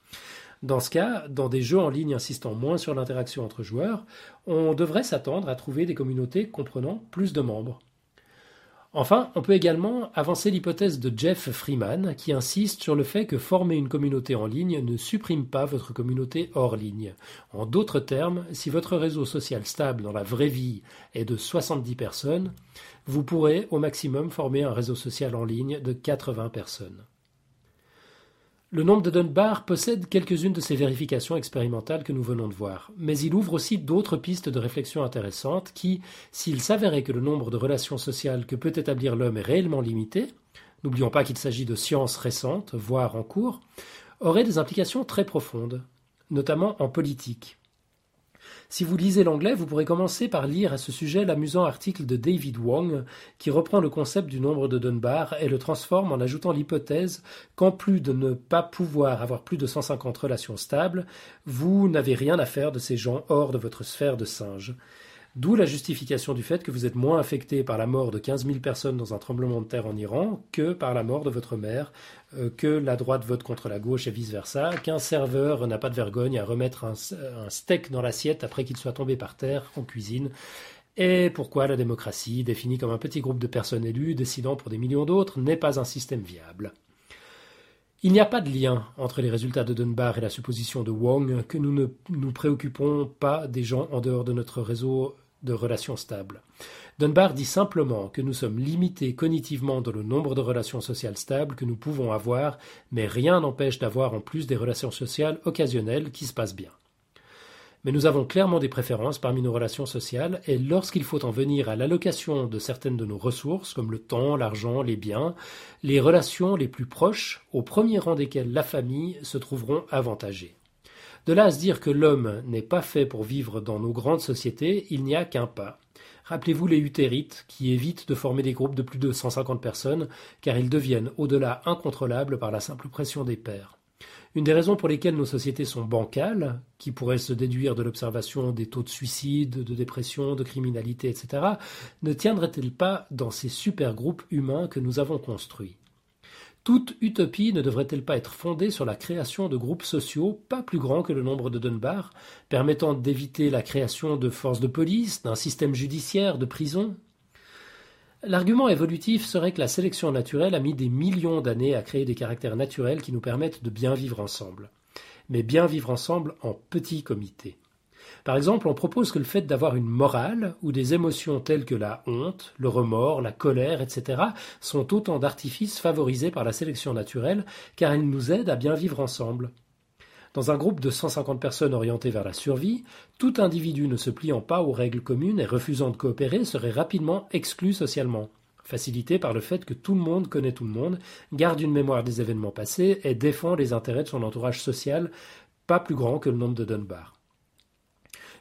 Dans ce cas, dans des jeux en ligne insistant moins sur l'interaction entre joueurs, on devrait s'attendre à trouver des communautés comprenant plus de membres. Enfin, on peut également avancer l'hypothèse de Jeff Freeman qui insiste sur le fait que former une communauté en ligne ne supprime pas votre communauté hors ligne. En d'autres termes, si votre réseau social stable dans la vraie vie est de 70 personnes, vous pourrez au maximum former un réseau social en ligne de 80 personnes. Le nombre de Dunbar possède quelques-unes de ces vérifications expérimentales que nous venons de voir, mais il ouvre aussi d'autres pistes de réflexion intéressantes qui, s'il s'avérait que le nombre de relations sociales que peut établir l'homme est réellement limité, n'oublions pas qu'il s'agit de sciences récentes, voire en cours, auraient des implications très profondes, notamment en politique. Si vous lisez l'anglais, vous pourrez commencer par lire à ce sujet l'amusant article de David Wong qui reprend le concept du nombre de Dunbar et le transforme en ajoutant l'hypothèse qu'en plus de ne pas pouvoir avoir plus de 150 relations stables, vous n'avez rien à faire de ces gens hors de votre sphère de singe. D'où la justification du fait que vous êtes moins affecté par la mort de 15 000 personnes dans un tremblement de terre en Iran que par la mort de votre mère, euh, que la droite vote contre la gauche et vice-versa, qu'un serveur n'a pas de vergogne à remettre un, un steak dans l'assiette après qu'il soit tombé par terre en cuisine, et pourquoi la démocratie, définie comme un petit groupe de personnes élues décidant pour des millions d'autres, n'est pas un système viable? Il n'y a pas de lien entre les résultats de Dunbar et la supposition de Wong que nous ne nous préoccupons pas des gens en dehors de notre réseau de relations stables. Dunbar dit simplement que nous sommes limités cognitivement dans le nombre de relations sociales stables que nous pouvons avoir, mais rien n'empêche d'avoir en plus des relations sociales occasionnelles qui se passent bien. Mais nous avons clairement des préférences parmi nos relations sociales, et lorsqu'il faut en venir à l'allocation de certaines de nos ressources, comme le temps, l'argent, les biens, les relations les plus proches, au premier rang desquelles la famille, se trouveront avantagées. De là à se dire que l'homme n'est pas fait pour vivre dans nos grandes sociétés, il n'y a qu'un pas. Rappelez-vous les utérites qui évitent de former des groupes de plus de 150 personnes, car ils deviennent au-delà incontrôlables par la simple pression des pères. Une des raisons pour lesquelles nos sociétés sont bancales, qui pourraient se déduire de l'observation des taux de suicide, de dépression, de criminalité, etc., ne tiendrait-elle pas dans ces super groupes humains que nous avons construits? Toute utopie ne devrait-elle pas être fondée sur la création de groupes sociaux pas plus grands que le nombre de Dunbar, permettant d'éviter la création de forces de police, d'un système judiciaire, de prisons L'argument évolutif serait que la sélection naturelle a mis des millions d'années à créer des caractères naturels qui nous permettent de bien vivre ensemble. Mais bien vivre ensemble en petit comité. Par exemple, on propose que le fait d'avoir une morale ou des émotions telles que la honte, le remords, la colère, etc., sont autant d'artifices favorisés par la sélection naturelle, car ils nous aident à bien vivre ensemble. Dans un groupe de 150 personnes orientées vers la survie, tout individu ne se pliant pas aux règles communes et refusant de coopérer serait rapidement exclu socialement, facilité par le fait que tout le monde connaît tout le monde, garde une mémoire des événements passés et défend les intérêts de son entourage social, pas plus grand que le nombre de Dunbar.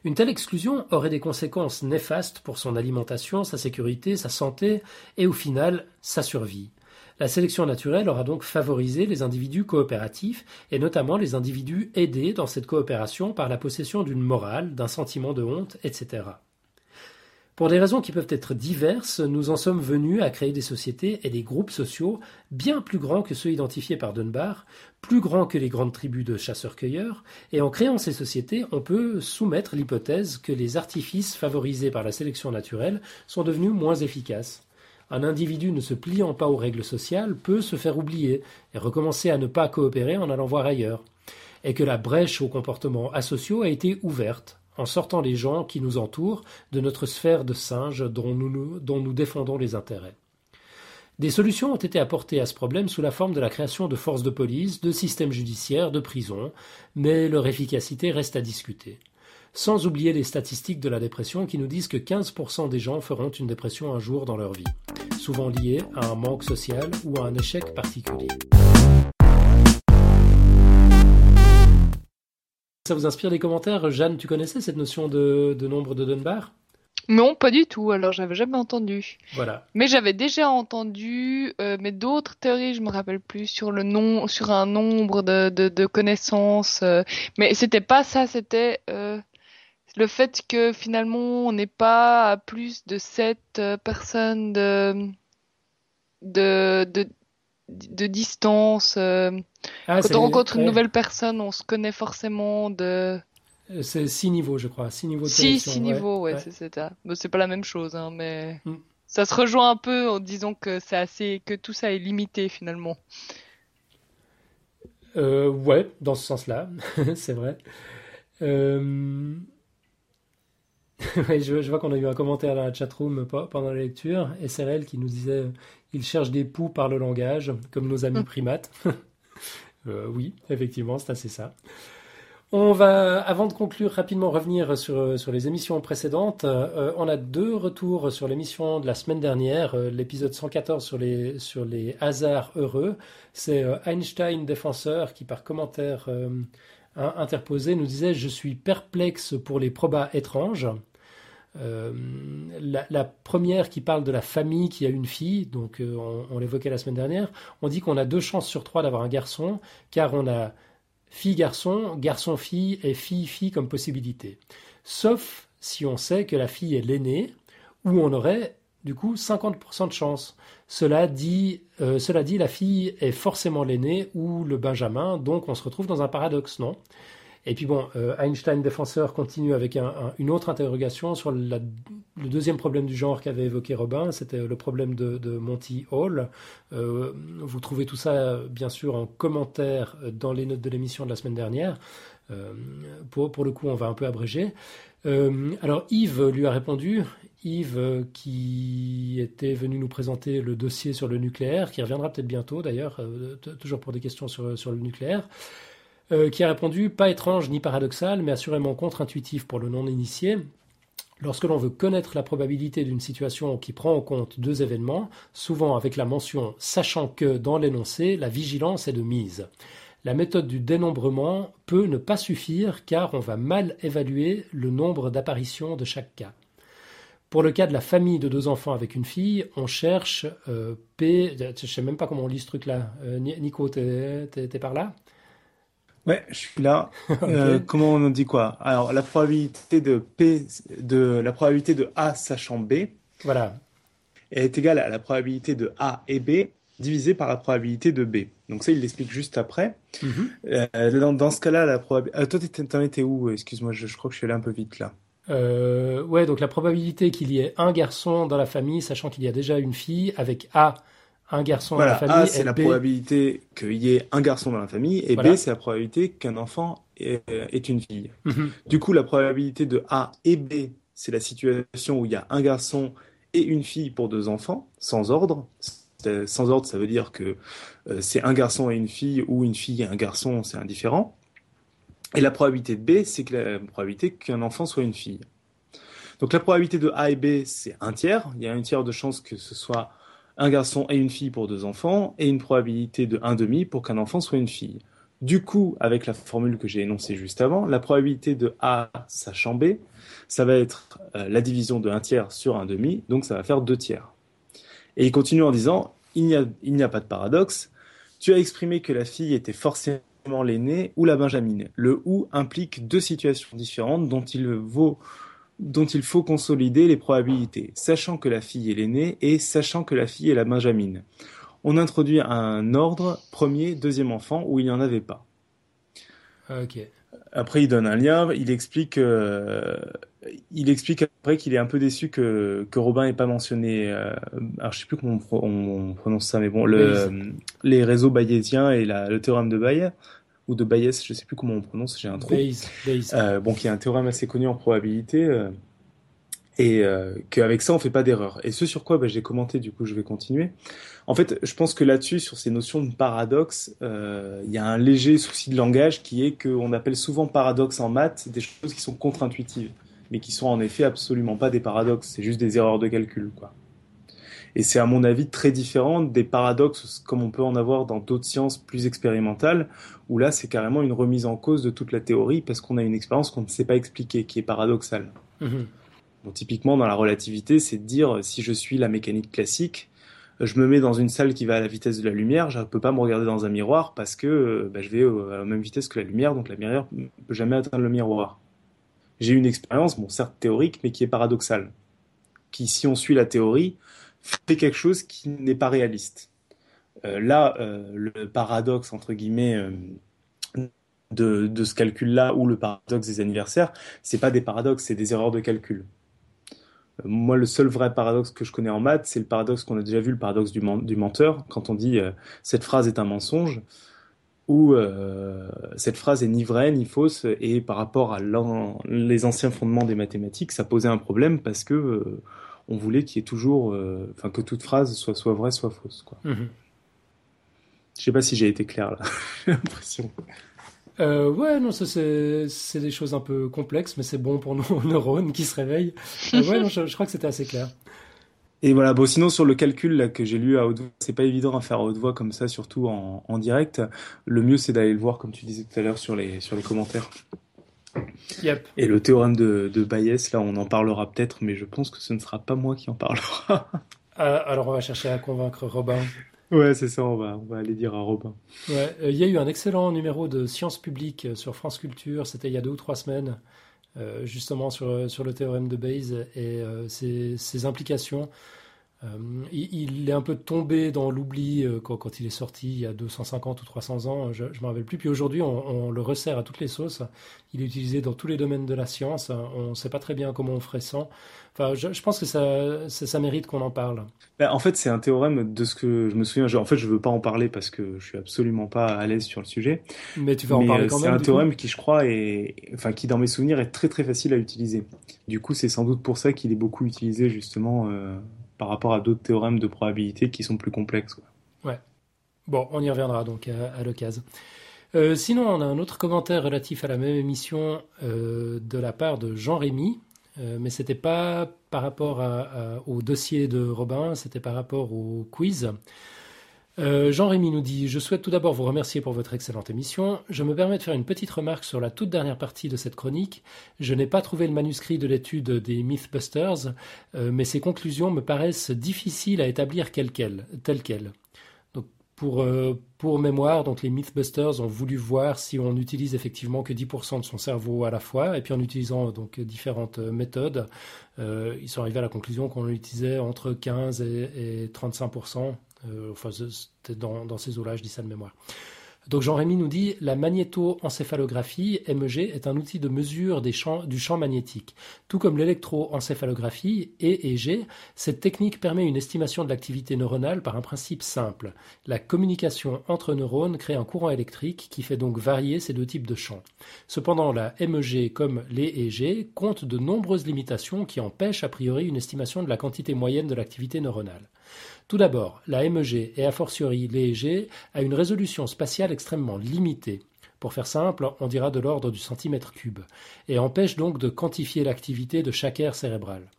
Une telle exclusion aurait des conséquences néfastes pour son alimentation, sa sécurité, sa santé et au final sa survie. La sélection naturelle aura donc favorisé les individus coopératifs et notamment les individus aidés dans cette coopération par la possession d'une morale, d'un sentiment de honte, etc. Pour des raisons qui peuvent être diverses, nous en sommes venus à créer des sociétés et des groupes sociaux bien plus grands que ceux identifiés par Dunbar, plus grands que les grandes tribus de chasseurs-cueilleurs, et en créant ces sociétés, on peut soumettre l'hypothèse que les artifices favorisés par la sélection naturelle sont devenus moins efficaces. Un individu ne se pliant pas aux règles sociales peut se faire oublier et recommencer à ne pas coopérer en allant voir ailleurs, et que la brèche aux comportements asociaux a été ouverte en sortant les gens qui nous entourent de notre sphère de singes dont nous, dont nous défendons les intérêts. Des solutions ont été apportées à ce problème sous la forme de la création de forces de police, de systèmes judiciaires, de prisons, mais leur efficacité reste à discuter. Sans oublier les statistiques de la dépression qui nous disent que 15% des gens feront une dépression un jour dans leur vie, souvent liée à un manque social ou à un échec particulier. Ça vous inspire des commentaires? Jeanne, tu connaissais cette notion de, nombre de Dunbar? Non, pas du tout. Alors, j'avais jamais entendu. Voilà. Mais j'avais déjà entendu, euh, mais d'autres théories, je me rappelle plus, sur le nom, sur un nombre de, connaissances. Euh, mais c'était pas ça. C'était euh, le fait que finalement, on n'est pas à plus de sept personnes de, de, de distance. Euh, ah, quand on rencontre une nouvelle personne, on se connaît forcément de. Euh, c'est six niveaux, je crois. Six niveaux de six, six niveaux, ouais, c'est ça. c'est pas la même chose, hein, mais mm. ça se rejoint un peu en disant que c'est assez, que tout ça est limité finalement. Euh, ouais, dans ce sens-là, (laughs) c'est vrai. Euh... (laughs) je, vois qu'on a eu un commentaire dans la chatroom pendant la lecture, SRL qui nous disait il cherche des poux par le langage, comme nos amis mm. primates. (laughs) Euh, oui, effectivement, c'est assez ça. On va, avant de conclure, rapidement revenir sur, sur les émissions précédentes. Euh, on a deux retours sur l'émission de la semaine dernière, euh, l'épisode 114 sur les, sur les hasards heureux. C'est Einstein défenseur qui, par commentaire interposé, nous disait Je suis perplexe pour les probas étranges. Euh, la, première qui parle de la famille qui a une fille, donc euh, on, l'évoquait la semaine dernière, on dit qu'on a deux chances sur trois d'avoir un garçon, car on a fille-garçon, garçon-fille et fille-fille comme possibilité. Sauf si on sait que la fille est l'aînée, où on aurait du coup 50% de chance. Cela dit, euh, cela dit, la fille est forcément l'aînée ou le benjamin, donc on se retrouve dans un paradoxe, non? Et puis bon, euh, Einstein défenseur continue avec une autre interrogation sur le deuxième problème du genre qu'avait évoqué Robin, c'était le problème de, Monty Hall. Euh, vous trouvez tout ça bien sûr en commentaire dans les notes de l'émission de la semaine dernière. Euh, pour, pour, le coup, on va un peu abréger. alors Yves lui a répondu, Yves qui était venu nous présenter le dossier sur le nucléaire, qui reviendra peut-être bientôt d'ailleurs, toujours pour des questions sur, sur le nucléaire. Qui a répondu pas étrange ni paradoxal, mais assurément contre-intuitif pour le non-initié. Lorsque l'on veut connaître la probabilité d'une situation qui prend en compte deux événements, souvent avec la mention sachant que dans l'énoncé, la vigilance est de mise. La méthode du dénombrement peut ne pas suffire car on va mal évaluer le nombre d'apparitions de chaque cas. Pour le cas de la famille de deux enfants avec une fille, on cherche euh, P. Je sais même pas comment on lit ce truc-là. Euh, Nico, t'es par là? Ouais, je suis là. (laughs) Euh, comment on dit quoi? Alors, la probabilité de P, de la probabilité de A sachant B. Voilà. Est égale à la probabilité de A et B divisé par la probabilité de B. Donc ça, il l'explique juste après. Mhm. Euh, dans, ce cas-là, la probabilité. Euh, toi, t'en étais où? Excuse-moi, je, crois que je suis allé un peu vite là. ouais, donc la probabilité qu'il y ait un garçon dans la famille, sachant qu'il y a déjà une fille, avec A un garçon dans la famille. A, c'est la probabilité qu'il y ait un garçon dans la famille, et B, c'est la probabilité qu'un enfant est, une fille. Mhm. Du coup, la probabilité de A et B, c'est la situation où il y a un garçon et une fille pour deux enfants, sans ordre. Sans ordre, ça veut dire que euh, c'est un garçon et une fille, ou une fille et un garçon, c'est indifférent. Et la probabilité de B, c'est que la probabilité qu'un enfant soit une fille. Donc la probabilité de A et B, c'est un tiers. Il y a un tiers de chance que ce soit un garçon et une fille pour deux enfants, et une probabilité de 1,5 pour qu'un enfant soit une fille. Du coup, avec la formule que j'ai énoncée juste avant, la probabilité de A sachant B, ça va être euh, la division de 1 tiers sur 1,5, donc ça va faire 2 tiers. Et il continue en disant, il n'y a, a pas de paradoxe, tu as exprimé que la fille était forcément l'aînée ou la benjamine. Le ou implique deux situations différentes dont il vaut dont il faut consolider les probabilités, sachant que la fille est l'aînée et sachant que la fille est la benjamine. On introduit un ordre premier, deuxième enfant où il n'y en avait pas. Ok. Après, il donne un lien. Il explique, euh, il explique après qu'il est un peu déçu que, que Robin n'ait pas mentionné. Euh, alors, je sais plus comment on, prononce ça, mais bon, le, les réseaux bayésiens et la, le théorème de Bayes ou de Bayes, je sais plus comment on prononce, j'ai un trou. Euh, bon, qui est un théorème assez connu en probabilité, euh, et euh, qu'avec ça on fait pas d'erreur. Et ce sur quoi bah, j'ai commenté, du coup, je vais continuer. En fait, je pense que là-dessus, sur ces notions de paradoxe, euh, il y a un léger souci de langage qui est qu'on appelle souvent paradoxe en maths des choses qui sont contre-intuitives, mais qui sont en effet absolument pas des paradoxes. C'est juste des erreurs de calcul, quoi. Et c'est à mon avis très différent des paradoxes comme on peut en avoir dans d'autres sciences plus expérimentales, où là c'est carrément une remise en cause de toute la théorie parce qu'on a une expérience qu'on ne sait pas expliquer, qui est paradoxale. Mhm. typiquement dans la relativité, c'est de dire si je suis la mécanique classique, je me mets dans une salle qui va à la vitesse de la lumière, je ne peux pas me regarder dans un miroir parce que bah, je vais à la même vitesse que la lumière, donc la lumière ne peut jamais atteindre le miroir. J'ai une expérience, bon certes théorique, mais qui est paradoxale. Qui, si on suit la théorie, fait quelque chose qui n'est pas réaliste. Euh, là, euh, le paradoxe, entre guillemets, euh, de, ce calcul-là, ou le paradoxe des anniversaires, c'est pas des paradoxes, c'est des erreurs de calcul. Moi, le seul vrai paradoxe que je connais en maths, c'est le paradoxe qu'on a déjà vu, le paradoxe du, du menteur, quand on dit cette phrase est un mensonge, ou cette phrase est ni vraie ni fausse, et par rapport à les anciens fondements des mathématiques, ça posait un problème parce que on voulait qu'il y ait toujours, euh, enfin que toute phrase soit soit vraie, soit fausse. Quoi. ne mhm. Je sais pas si j'ai été clair là. (laughs) j'ai l'impression. Euh, ouais, non, c'est des choses un peu complexes, mais c'est bon pour nos (laughs) neurones qui se réveillent. Euh, ouais, non, je, crois que c'était assez clair. Et voilà, bon, sinon sur le calcul là, que j'ai lu à haute voix, c'est pas évident à faire à haute voix comme ça, surtout en, en direct. Le mieux c'est d'aller le voir, comme tu disais tout à l'heure, sur les, sur les commentaires. Et le théorème de, de Bayes, là, on en parlera peut-être, mais je pense que ce ne sera pas moi qui en parlera. (laughs) Ah, alors, on va chercher à convaincre Robin. Ouais, c'est ça, on va, on va aller dire à Robin. Ouais, euh, il y a eu un excellent numéro de Sciences publiques euh, sur France Culture, c'était il y a deux ou trois semaines, euh, justement sur, sur le théorème de Bayes et ses, ses, implications. Euh, il, est un peu tombé dans l'oubli euh, quand, il est sorti il y a 250 ou 300 ans, je ne me rappelle plus. Puis aujourd'hui, on, le resserre à toutes les sauces. Il est utilisé dans tous les domaines de la science. On ne sait pas très bien comment on ferait sans. Enfin, je, pense que ça, ça, mérite qu'on en parle. Ben, en fait, c'est un théorème de ce que je me souviens. en fait, je ne veux pas en parler parce que je suis absolument pas à l'aise sur le sujet. Mais tu vas en parler euh, quand même. C'est un théorème qui, je crois, est, enfin, qui dans mes souvenirs est très très facile à utiliser. Du coup, c'est sans doute pour ça qu'il est beaucoup utilisé justement par rapport à d'autres théorèmes de probabilité qui sont plus complexes. Ouais. Bon, on y reviendra donc à, l'occasion. Euh, sinon, on a un autre commentaire relatif à la même émission euh, de la part de Jean Rémy, euh, mais c'était pas par rapport au dossier de Robin, c'était par rapport au quiz. Euh, Jean-Rémy nous dit Je souhaite tout d'abord vous remercier pour votre excellente émission. Je me permets de faire une petite remarque sur la toute dernière partie de cette chronique. Je n'ai pas trouvé le manuscrit de l'étude des Mythbusters, euh, mais ces conclusions me paraissent difficiles à établir telles quelles. Euh, pour mémoire, donc les Mythbusters ont voulu voir si on n'utilise effectivement que 10% de son cerveau à la fois, et puis en utilisant donc différentes méthodes, ils sont arrivés à la conclusion qu'on utilisait entre 15 et, et 35% euh, c'était dans, ces eaux-là, je dis ça de mémoire. Donc Jean-Rémy nous dit la magnétoencéphalographie MEG est un outil de mesure des champs, du champ magnétique. Tout comme l'électroencéphalographie EEG, cette technique permet une estimation de l'activité neuronale par un principe simple. La communication entre neurones crée un courant électrique qui fait donc varier ces deux types de champs. Cependant, la MEG comme l'EEG compte de nombreuses limitations qui empêchent a priori une estimation de la quantité moyenne de l'activité neuronale. Tout d'abord, la MEG et a fortiori l'EEG a une résolution spatiale extrêmement limitée. Pour faire simple, on dira de l'ordre du centimètre cube, et empêche donc de quantifier l'activité de chaque aire cérébrale.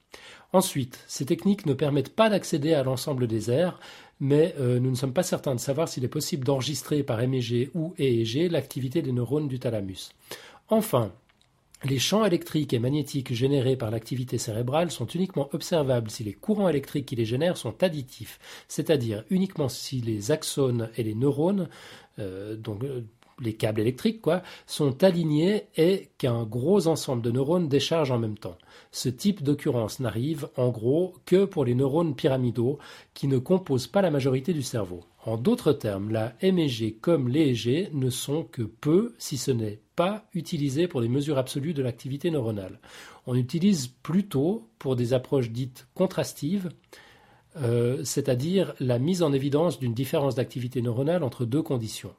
Ensuite, ces techniques ne permettent pas d'accéder à l'ensemble des aires, mais euh, nous ne sommes pas certains de savoir s'il est possible d'enregistrer par MEG ou EEG l'activité des neurones du thalamus. Enfin, les champs électriques et magnétiques générés par l'activité cérébrale sont uniquement observables si les courants électriques qui les génèrent sont additifs, c'est-à-dire uniquement si les axones et les neurones, euh, donc euh, les câbles électriques, quoi, sont alignés et qu'un gros ensemble de neurones décharge en même temps. Ce type d'occurrence n'arrive, en gros, que pour les neurones pyramidaux qui ne composent pas la majorité du cerveau. En d'autres termes, la MEG comme l'EEG ne sont que peu, si ce n'est pas, utilisés pour des mesures absolues de l'activité neuronale. On utilise plutôt pour des approches dites contrastives, euh, c'est-à-dire la mise en évidence d'une différence d'activité neuronale entre deux conditions.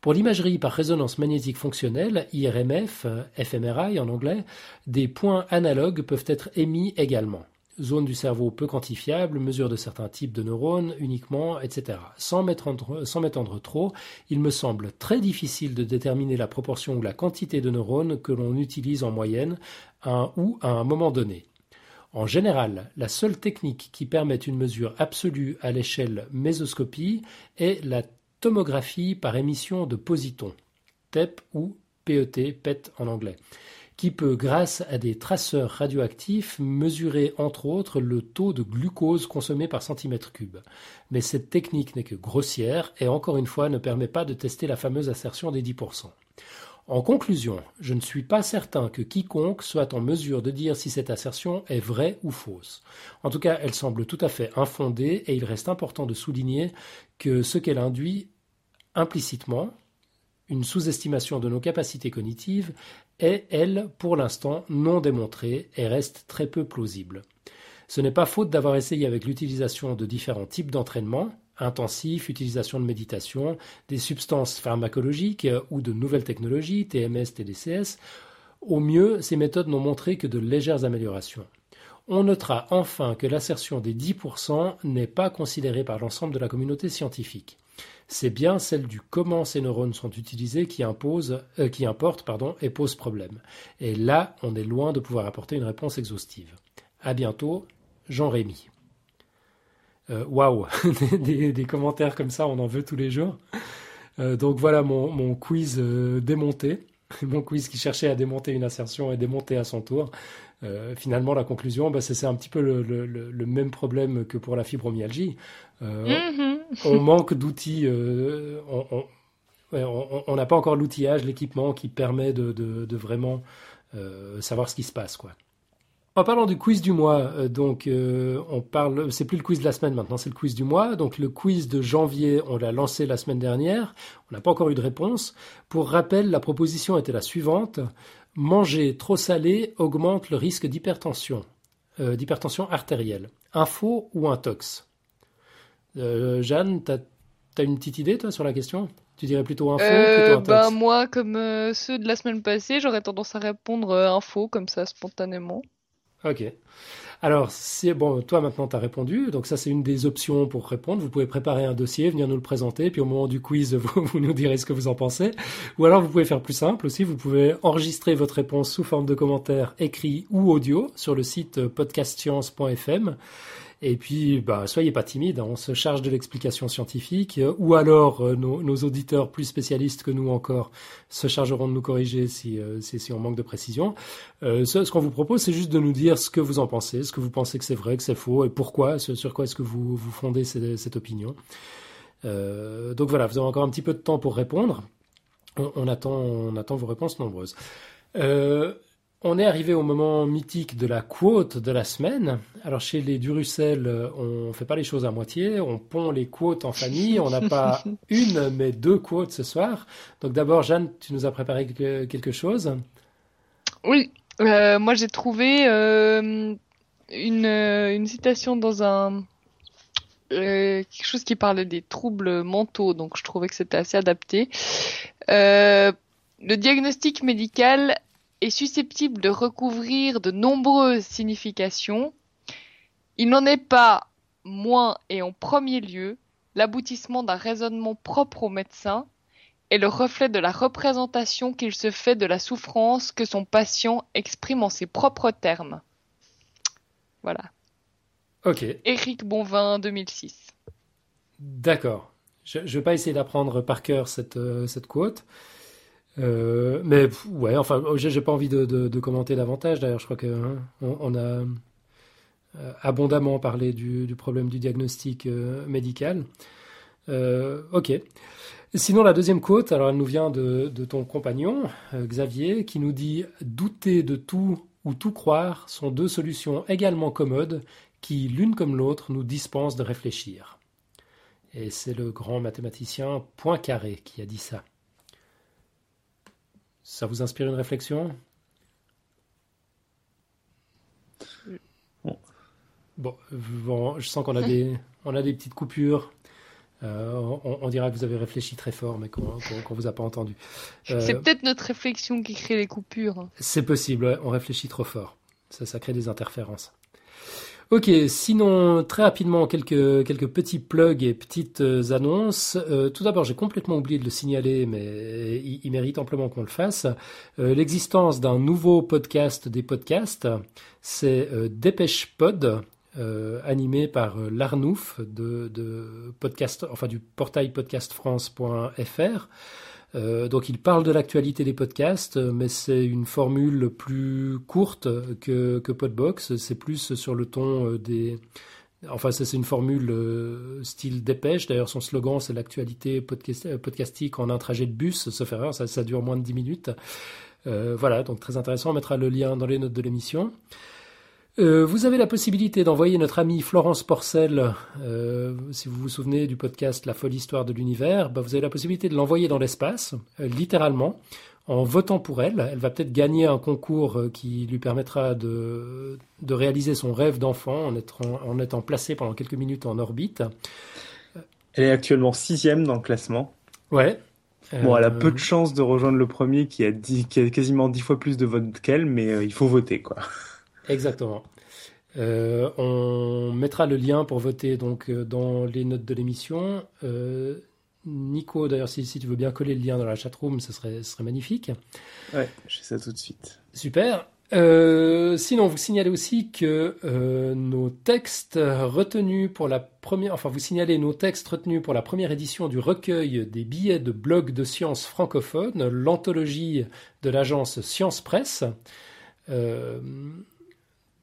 Pour l'imagerie par résonance magnétique fonctionnelle, IRMF, fMRI en anglais, des points analogues peuvent être émis également. Zone du cerveau peu quantifiable, mesure de certains types de neurones uniquement, etc. Sans m'étendre trop, il me semble très difficile de déterminer la proportion ou la quantité de neurones que l'on utilise en moyenne ou à un moment donné. En général, la seule technique qui permette une mesure absolue à l'échelle mésoscopie est la tomographie par émission de positons, TEP ou PET, PET en anglais, qui peut, grâce à des traceurs radioactifs, mesurer entre autres le taux de glucose consommé par centimètre cube. Mais cette technique n'est que grossière et encore une fois ne permet pas de tester la fameuse assertion des 10%. En conclusion, je ne suis pas certain que quiconque soit en mesure de dire si cette assertion est vraie ou fausse. En tout cas, elle semble tout à fait infondée et il reste important de souligner que ce qu'elle induit implicitement, une sous-estimation de nos capacités cognitives est, elle, pour l'instant, non démontrée et reste très peu plausible. Ce n'est pas faute d'avoir essayé avec l'utilisation de différents types d'entraînement, intensifs, utilisation de méditation, des substances pharmacologiques ou de nouvelles technologies, TMS, TDCS. Au mieux, ces méthodes n'ont montré que de légères améliorations. On notera enfin que l'assertion des 10% n'est pas considérée par l'ensemble de la communauté scientifique c'est bien celle du comment ces neurones sont utilisés qui, impose, euh, qui importe pardon, et pose problème. Et là, on est loin de pouvoir apporter une réponse exhaustive. À bientôt, Jean-Rémy. Euh, waouh, (laughs) des, commentaires comme ça, on en veut tous les jours. Euh, donc voilà mon, quiz démonté, (laughs) mon quiz qui cherchait à démonter une assertion et démonter à son tour. Finalement, la conclusion, bah, c'est un petit peu le, même problème que pour la fibromyalgie. Mm-hmm on manque d'outils. Euh, on n'a pas encore l'outillage, l'équipement qui permet de, vraiment euh, savoir ce qui se passe. Quoi. En parlant du quiz du mois, euh, donc euh, on parle, c'est plus le quiz de la semaine maintenant, c'est le quiz du mois. Donc le quiz de janvier, on l'a lancé la semaine dernière, on n'a pas encore eu de réponse. Pour rappel, la proposition était la suivante manger trop salé augmente le risque d'hypertension, euh, d'hypertension artérielle. Info ou intox Jeanne, tu as, une petite idée toi sur la question? Tu dirais plutôt info plutôt intox bah, Moi, comme ceux de la semaine passée, j'aurais tendance à répondre info, comme ça, spontanément. Ok. Alors, c'est bon, toi maintenant tu as répondu, donc ça c'est une des options pour répondre. Vous pouvez préparer un dossier, venir nous le présenter, puis au moment du quiz, (laughs) vous, vous, nous direz ce que vous en pensez. Ou alors vous pouvez faire plus simple aussi, vous pouvez enregistrer votre réponse sous forme de commentaire écrit ou audio sur le site podcastscience.fm. Et puis, bah, soyez pas timide, hein, on se charge de l'explication scientifique, euh, ou alors euh, nos, auditeurs plus spécialistes que nous encore se chargeront de nous corriger si, euh, on manque de précision. ce, qu'on vous propose, c'est juste de nous dire ce que vous en pensez, ce que vous pensez que c'est vrai, que c'est faux, et pourquoi, sur quoi est-ce que vous, vous fondez cette, opinion. donc voilà, vous avez encore un petit peu de temps pour répondre. On attend vos réponses nombreuses. On est arrivé au moment mythique de la quote de la semaine. Alors chez les Durussel, on fait pas les choses à moitié, on pond les quotes en famille. On n'a pas (laughs) une, mais deux quotes ce soir. Donc d'abord, Jeanne, tu nous as préparé quelque chose? Oui, euh, moi j'ai trouvé euh, une, une, citation dans un euh, quelque chose qui parlait des troubles mentaux, donc je trouvais que c'était assez adapté. le diagnostic médical est susceptible de recouvrir de nombreuses significations, il n'en est pas moins et en premier lieu l'aboutissement d'un raisonnement propre au médecin et le reflet de la représentation qu'il se fait de la souffrance que son patient exprime en ses propres termes. Voilà. Ok. Éric Bonvin, 2006. D'accord. Je ne vais pas essayer d'apprendre par cœur cette, euh, cette quote. Euh, mais ouais, enfin, j'ai pas envie de, commenter davantage. D'ailleurs, je crois que hein, a euh, abondamment parlé du, problème du diagnostic euh, médical. ok. Sinon, la deuxième quote, alors elle nous vient de, de ton compagnon Xavier, qui nous dit douter de tout ou tout croire sont deux solutions également commodes qui, l'une comme l'autre, nous dispensent de réfléchir. Et c'est le grand mathématicien Poincaré qui a dit ça. Ça vous inspire une réflexion? Bon, je sens qu'on a des, (laughs) on a des petites coupures. Euh, on, dira que vous avez réfléchi très fort, mais qu'on ne vous a pas entendu. Euh, c'est peut-être notre réflexion qui crée les coupures. C'est possible, on réfléchit trop fort. Ça, ça crée des interférences. Ok, sinon très rapidement quelques quelques petits plugs et petites euh, annonces. Euh, tout d'abord, j'ai complètement oublié de le signaler, mais il, mérite amplement qu'on le fasse. Euh, l'existence d'un nouveau podcast des podcasts, c'est Dépêche Pod. animé par l'Arnouf de, de podcast, enfin du portail podcastfrance.fr. Euh, donc il parle de l'actualité des podcasts, mais c'est une formule plus courte que, Podbox. C'est plus sur le ton euh, des... Enfin, c'est une formule euh, style dépêche. D'ailleurs, son slogan, c'est l'actualité podcast, podcastique en un trajet de bus. Sauf erreur, ça, ça dure moins de 10 minutes. voilà, donc très intéressant. On mettra le lien dans les notes de l'émission. Euh, vous avez la possibilité d'envoyer notre amie Florence Porcel, euh, si vous vous souvenez du podcast La folle histoire de l'univers, bah, vous avez la possibilité de l'envoyer dans l'espace, euh, littéralement, en votant pour elle. Elle va peut-être gagner un concours qui lui permettra de, de réaliser son rêve d'enfant en étant, en étant placée pendant quelques minutes en orbite. Elle est actuellement sixième dans le classement. Ouais. Bon, elle a peu de chances de rejoindre le premier qui a, qui a quasiment dix fois plus de votes qu'elle, mais il faut voter, quoi. Exactement. Euh, on mettra le lien pour voter donc euh, dans les notes de l'émission. Euh, Nico, d'ailleurs, si, tu veux bien coller le lien dans la chatroom, ce serait, ce serait magnifique. Ouais, je fais ça tout de suite. Super. sinon, vous signalez aussi que nos textes retenus pour la première, enfin, vous signalez nos textes retenus pour la première édition du recueil des billets de blog de sciences francophones, l'anthologie de l'agence Science Presse.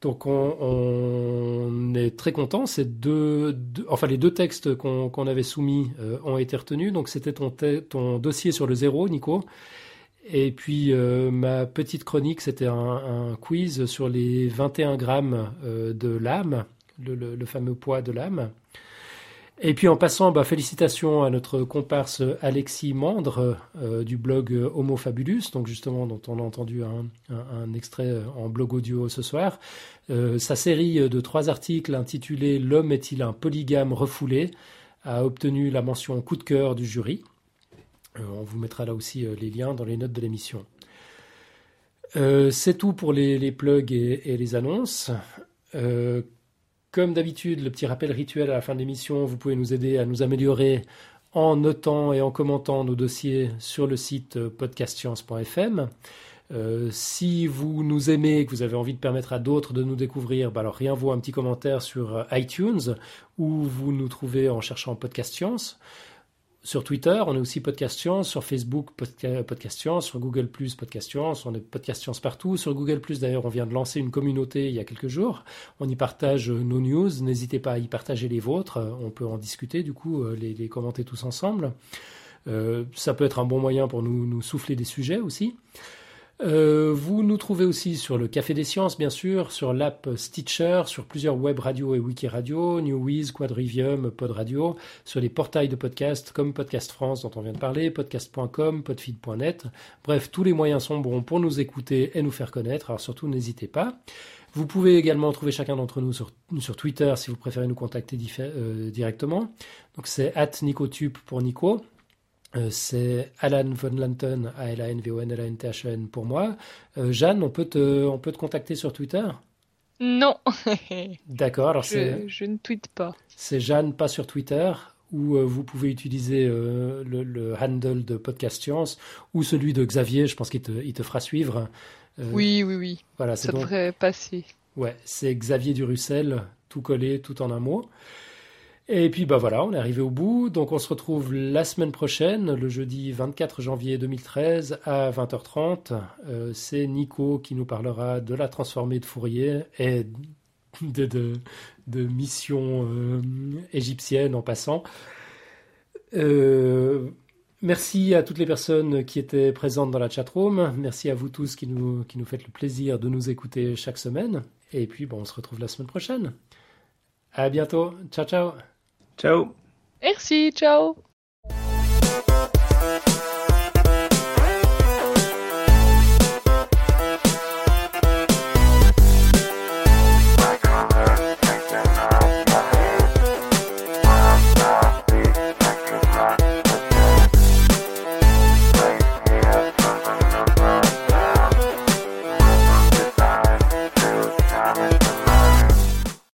Donc on, est très content. Ces deux, enfin les deux textes qu'on avait soumis euh, ont été retenus. Donc c'était ton, dossier sur le zéro, Nico, Et puis ma petite chronique, c'était un, quiz sur les 21 grammes de l'âme, le, fameux poids de l'âme. Et puis en passant, bah, félicitations à notre comparse Alexis Mandre euh, du blog Homo Fabulus, donc justement dont on a entendu un, extrait en blog audio ce soir. Euh, sa série de trois articles intitulée L'homme est-il un polygame refoulé a obtenu la mention coup de cœur du jury. Euh, on vous mettra là aussi les liens dans les notes de l'émission. C'est tout pour les, plugs et les annonces. Comme d'habitude, le petit rappel rituel à la fin de l'émission, vous pouvez nous aider à nous améliorer en notant et en commentant nos dossiers sur le site podcastscience.fm. Euh, si vous nous aimez et que vous avez envie de permettre à d'autres de nous découvrir, bah alors rien vaut un petit commentaire sur euh, iTunes où vous nous trouvez en cherchant Podcast Science. Sur Twitter, on est aussi Podcast Science. Sur Facebook, Podcast Science. Sur Google Podcast Science. On est Podcast Science partout. Sur Google d'ailleurs, on vient de lancer une communauté il y a quelques jours. On y partage nos news. N'hésitez pas à y partager les vôtres. On peut en discuter, du coup, euh, les, commenter tous ensemble. Euh, ça peut être un bon moyen pour nous, nous souffler des sujets aussi. Euh, vous nous trouvez aussi sur le Café des Sciences, bien sûr, sur l'app Stitcher, sur plusieurs web radios et wiki radio, NewWiz, Quadrivium, Pod Radio, sur les portails de podcast comme Podcast France dont on vient de parler, podcast.com, podfeed.net. Bref, tous les moyens sont bons pour nous écouter et nous faire connaître, alors surtout n'hésitez pas. Vous pouvez également trouver chacun d'entre nous sur, sur, Twitter si vous préférez nous contacter euh, directement. Donc c'est at Nicotube pour Nico. Euh, c'est Alan von Lanten, A-L-A-N-V-O-N-L-A-N-T-H-E-N pour moi. Euh, Jeanne, on peut, te, on peut te contacter sur Twitter? Non. (laughs) D'accord, alors c'est. Je ne tweete pas. C'est Jeanne, pas sur Twitter, où euh, vous pouvez utiliser le, handle de Podcast Science ou celui de Xavier, je pense qu'il te, il te fera suivre. oui, oui, oui. Voilà, Ça devrait passer. Ouais, c'est Xavier Durussel, tout collé, tout en un mot. Et puis bah voilà, on est arrivé au bout. Donc on se retrouve la semaine prochaine, le jeudi 24 janvier 2013 à 20h30. Euh, c'est Nico qui nous parlera de la transformée de Fourier et de, de, de mission euh, égyptienne en passant. Euh, merci à toutes les personnes qui étaient présentes dans la chatroom. Merci à vous tous qui nous, qui nous faites le plaisir de nous écouter chaque semaine. Et puis bon, on se retrouve la semaine prochaine. À bientôt. Ciao, ciao. Ciao. Merci, ciao.